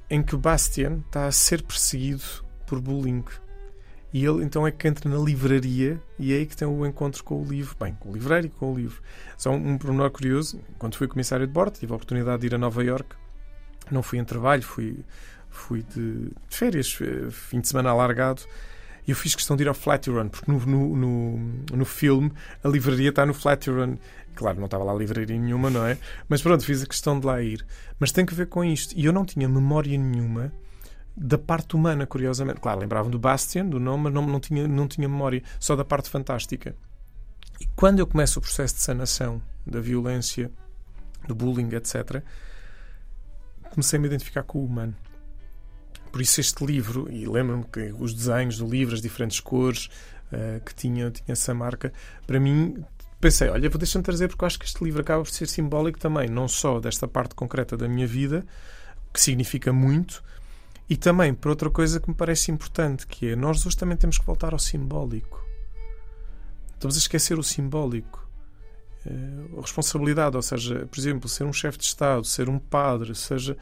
em que o Bastian está a ser perseguido por bullying. E ele então é que entra na livraria e é aí que tem o encontro com o livro. Bem, com o livreiro e com o livro. Só um, um pormenor curioso: quando fui comissário de bordo, tive a oportunidade de ir a Nova York. Não fui em trabalho, fui, fui de, de férias, eh, fim de semana alargado. Eu fiz questão de ir ao Flatiron, porque no, no, no, no filme a livraria está no Flatiron. Claro, não estava lá livraria nenhuma, não é? Mas pronto, fiz a questão de lá ir. Mas tem que ver com isto. E eu não tinha memória nenhuma da parte humana, curiosamente. Claro, lembravam do Bastian, do nome, mas não, não, tinha, não tinha memória, só da parte fantástica. E quando eu começo o processo de sanação da violência, do bullying, etc., comecei a me identificar com o humano. Por isso este livro, e lembro-me que os desenhos do livro, as diferentes cores uh, que tinha, tinha essa marca, para mim pensei, olha, vou deixar-me trazer porque eu acho que este livro acaba por ser simbólico também, não só desta parte concreta da minha vida, que significa muito, e também por outra coisa que me parece importante, que é nós hoje também temos que voltar ao simbólico. Estamos a esquecer o simbólico. Uh, a responsabilidade, ou seja, por exemplo, ser um chefe de Estado, ser um padre, seja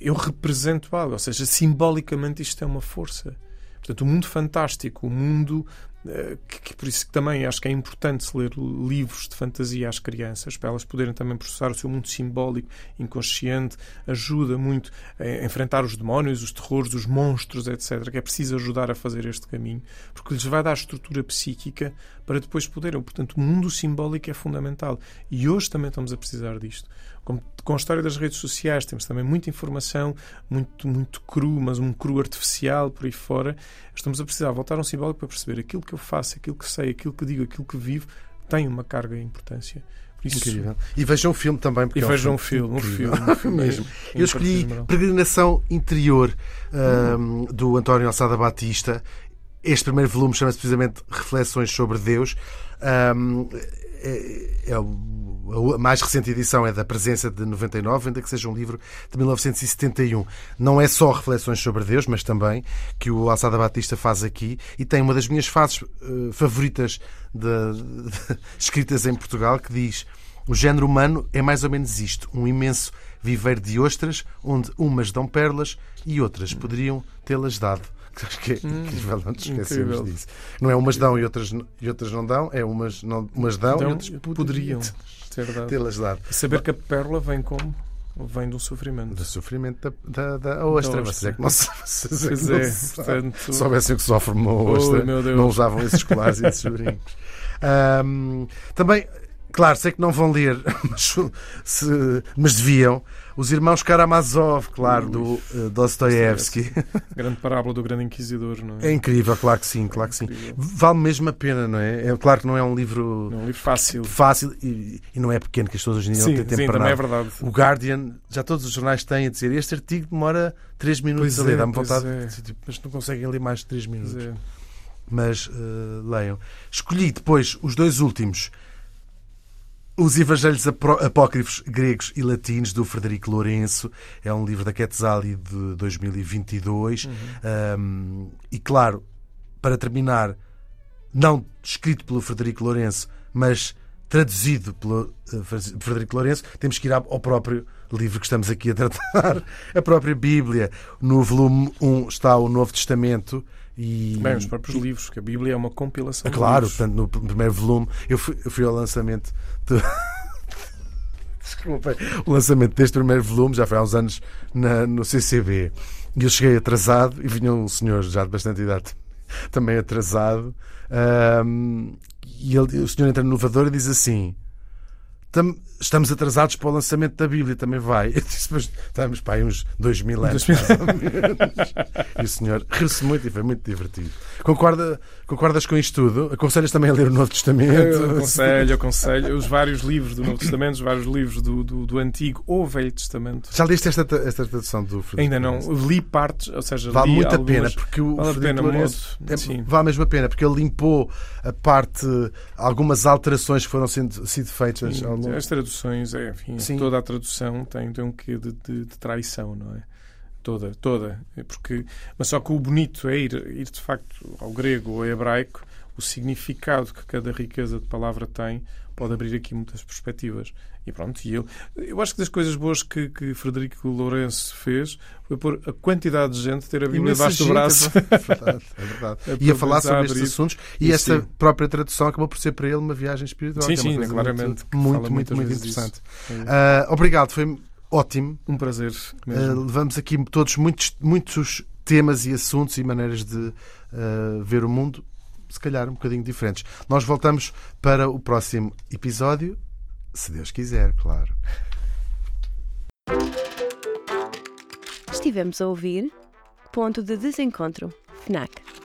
eu represento algo, ou seja, simbolicamente isto é uma força. Portanto, o mundo fantástico, o mundo eh, que, que, por isso que também acho que é importante ler livros de fantasia às crianças, para elas poderem também processar o seu mundo simbólico, inconsciente, ajuda muito a enfrentar os demónios, os terrores, os monstros, etc. Que é preciso ajudar a fazer este caminho, porque lhes vai dar estrutura psíquica para depois poderem. Portanto, o mundo simbólico é fundamental. E hoje também estamos a precisar disto. Com, com a história das redes sociais, temos também muita informação, muito, muito cru, mas um cru artificial por aí fora. Estamos a precisar voltar a um simbólico para perceber aquilo que eu faço, aquilo que sei, aquilo que digo, aquilo que vivo, tem uma carga de importância. Isso... Incrível. E vejam o filme também. E é vejam um filme, um filme, um filme mesmo. Eu escolhi Peregrinação Interior um, do António Alçada Batista. Este primeiro volume chama-se precisamente Reflexões sobre Deus. Um, é, é a mais recente edição é da presença de 99, ainda que seja um livro de 1971. Não é só reflexões sobre Deus, mas também que o Alçada Batista faz aqui e tem uma das minhas fases uh, favoritas de, de, escritas em Portugal que diz o género humano é mais ou menos isto, um imenso viveiro de ostras onde umas dão perlas e outras poderiam tê-las dado. Acho que é hum, incrível, não te esquecemos disso. Não é umas dão e outras, e outras não dão, é umas, não, umas dão então, e outras poderiam tê-las dado. E saber que a pérola vem como? Vem do sofrimento. Do sofrimento da, da, da ostra. Vocês é que não, vocês é, portanto... soubessem que sofre uma ostra, oh, não usavam esses colares e esses brincos. Um, também Claro, sei que não vão ler, mas, se, mas deviam. Os irmãos Karamazov, claro, do uh, Dostoevsky. Grande parábola do Grande Inquisidor, não é? É incrível, claro que sim, claro que sim. Vale mesmo a pena, não é? É claro que não é um livro, não é um livro fácil, fácil e, e, não é pequeno, que as pessoas hoje em dia sim, não têm tempo sim, para nada. é verdade. O Guardian, já todos os jornais têm a dizer este artigo demora 3 minutos pois a ler, é, dá-me vontade, é. tipo, mas não conseguem ler mais de 3 minutos. É. Mas uh, leiam. Escolhi depois os dois últimos os Evangelhos Apócrifos Gregos e Latinos, do Frederico Lourenço. É um livro da Quetzali de 2022. Uhum. Um, e, claro, para terminar, não escrito pelo Frederico Lourenço, mas traduzido pelo uh, Frederico Lourenço, temos que ir ao próprio livro que estamos aqui a tratar, a própria Bíblia. No volume 1 está o Novo Testamento e, Bem, os próprios livros, que a Bíblia é uma compilação. Claro, portanto, no primeiro volume, eu fui, eu fui ao lançamento. De... Desculpem, o lançamento deste primeiro volume já foi há uns anos na, no CCB. E eu cheguei atrasado e vinha um senhor já de bastante idade também atrasado. Um, e ele, o senhor entra no elevador e diz assim: estamos atrasados para o lançamento da Bíblia, também vai. Eu disse, mas estamos para aí uns dois mil anos. Dois e o senhor riu-se muito e foi muito divertido. Concorda, concordas com isto tudo? Aconselhas também a ler o Novo Testamento? Eu aconselho, aconselho. Os vários livros do Novo Testamento, os vários livros do, do, do Antigo ou Velho Testamento. Já leste esta, esta tradução do Ainda não. Li partes, ou seja, vale li muito algumas... a pena, porque o vale a pena, Lourenço, é, vale mesmo a pena, porque ele limpou a parte, algumas alterações que foram sendo, sido feitas Sim, ao longo. As traduções, é, enfim, Sim. toda a tradução tem, tem um quê de, de, de traição, não é? toda, toda. Porque, mas só que o bonito é ir, ir de facto ao grego ou ao hebraico, o significado que cada riqueza de palavra tem pode abrir aqui muitas perspectivas. E pronto, e eu, eu acho que das coisas boas que, que Frederico Lourenço fez foi pôr a quantidade de gente ter a Bíblia debaixo do braço. É verdade, é verdade. e a falar sobre estes assuntos. E, e essa sim. própria tradução acabou por ser para ele uma viagem espiritual. Sim, é sim, claramente. Muito, muito, muito, muito interessante. Uh, obrigado, foi ótimo. Um prazer. Uh, levamos aqui todos muitos, muitos temas e assuntos e maneiras de uh, ver o mundo, se calhar um bocadinho diferentes. Nós voltamos para o próximo episódio, se Deus quiser, claro. Estivemos a ouvir Ponto de Desencontro, FNAC.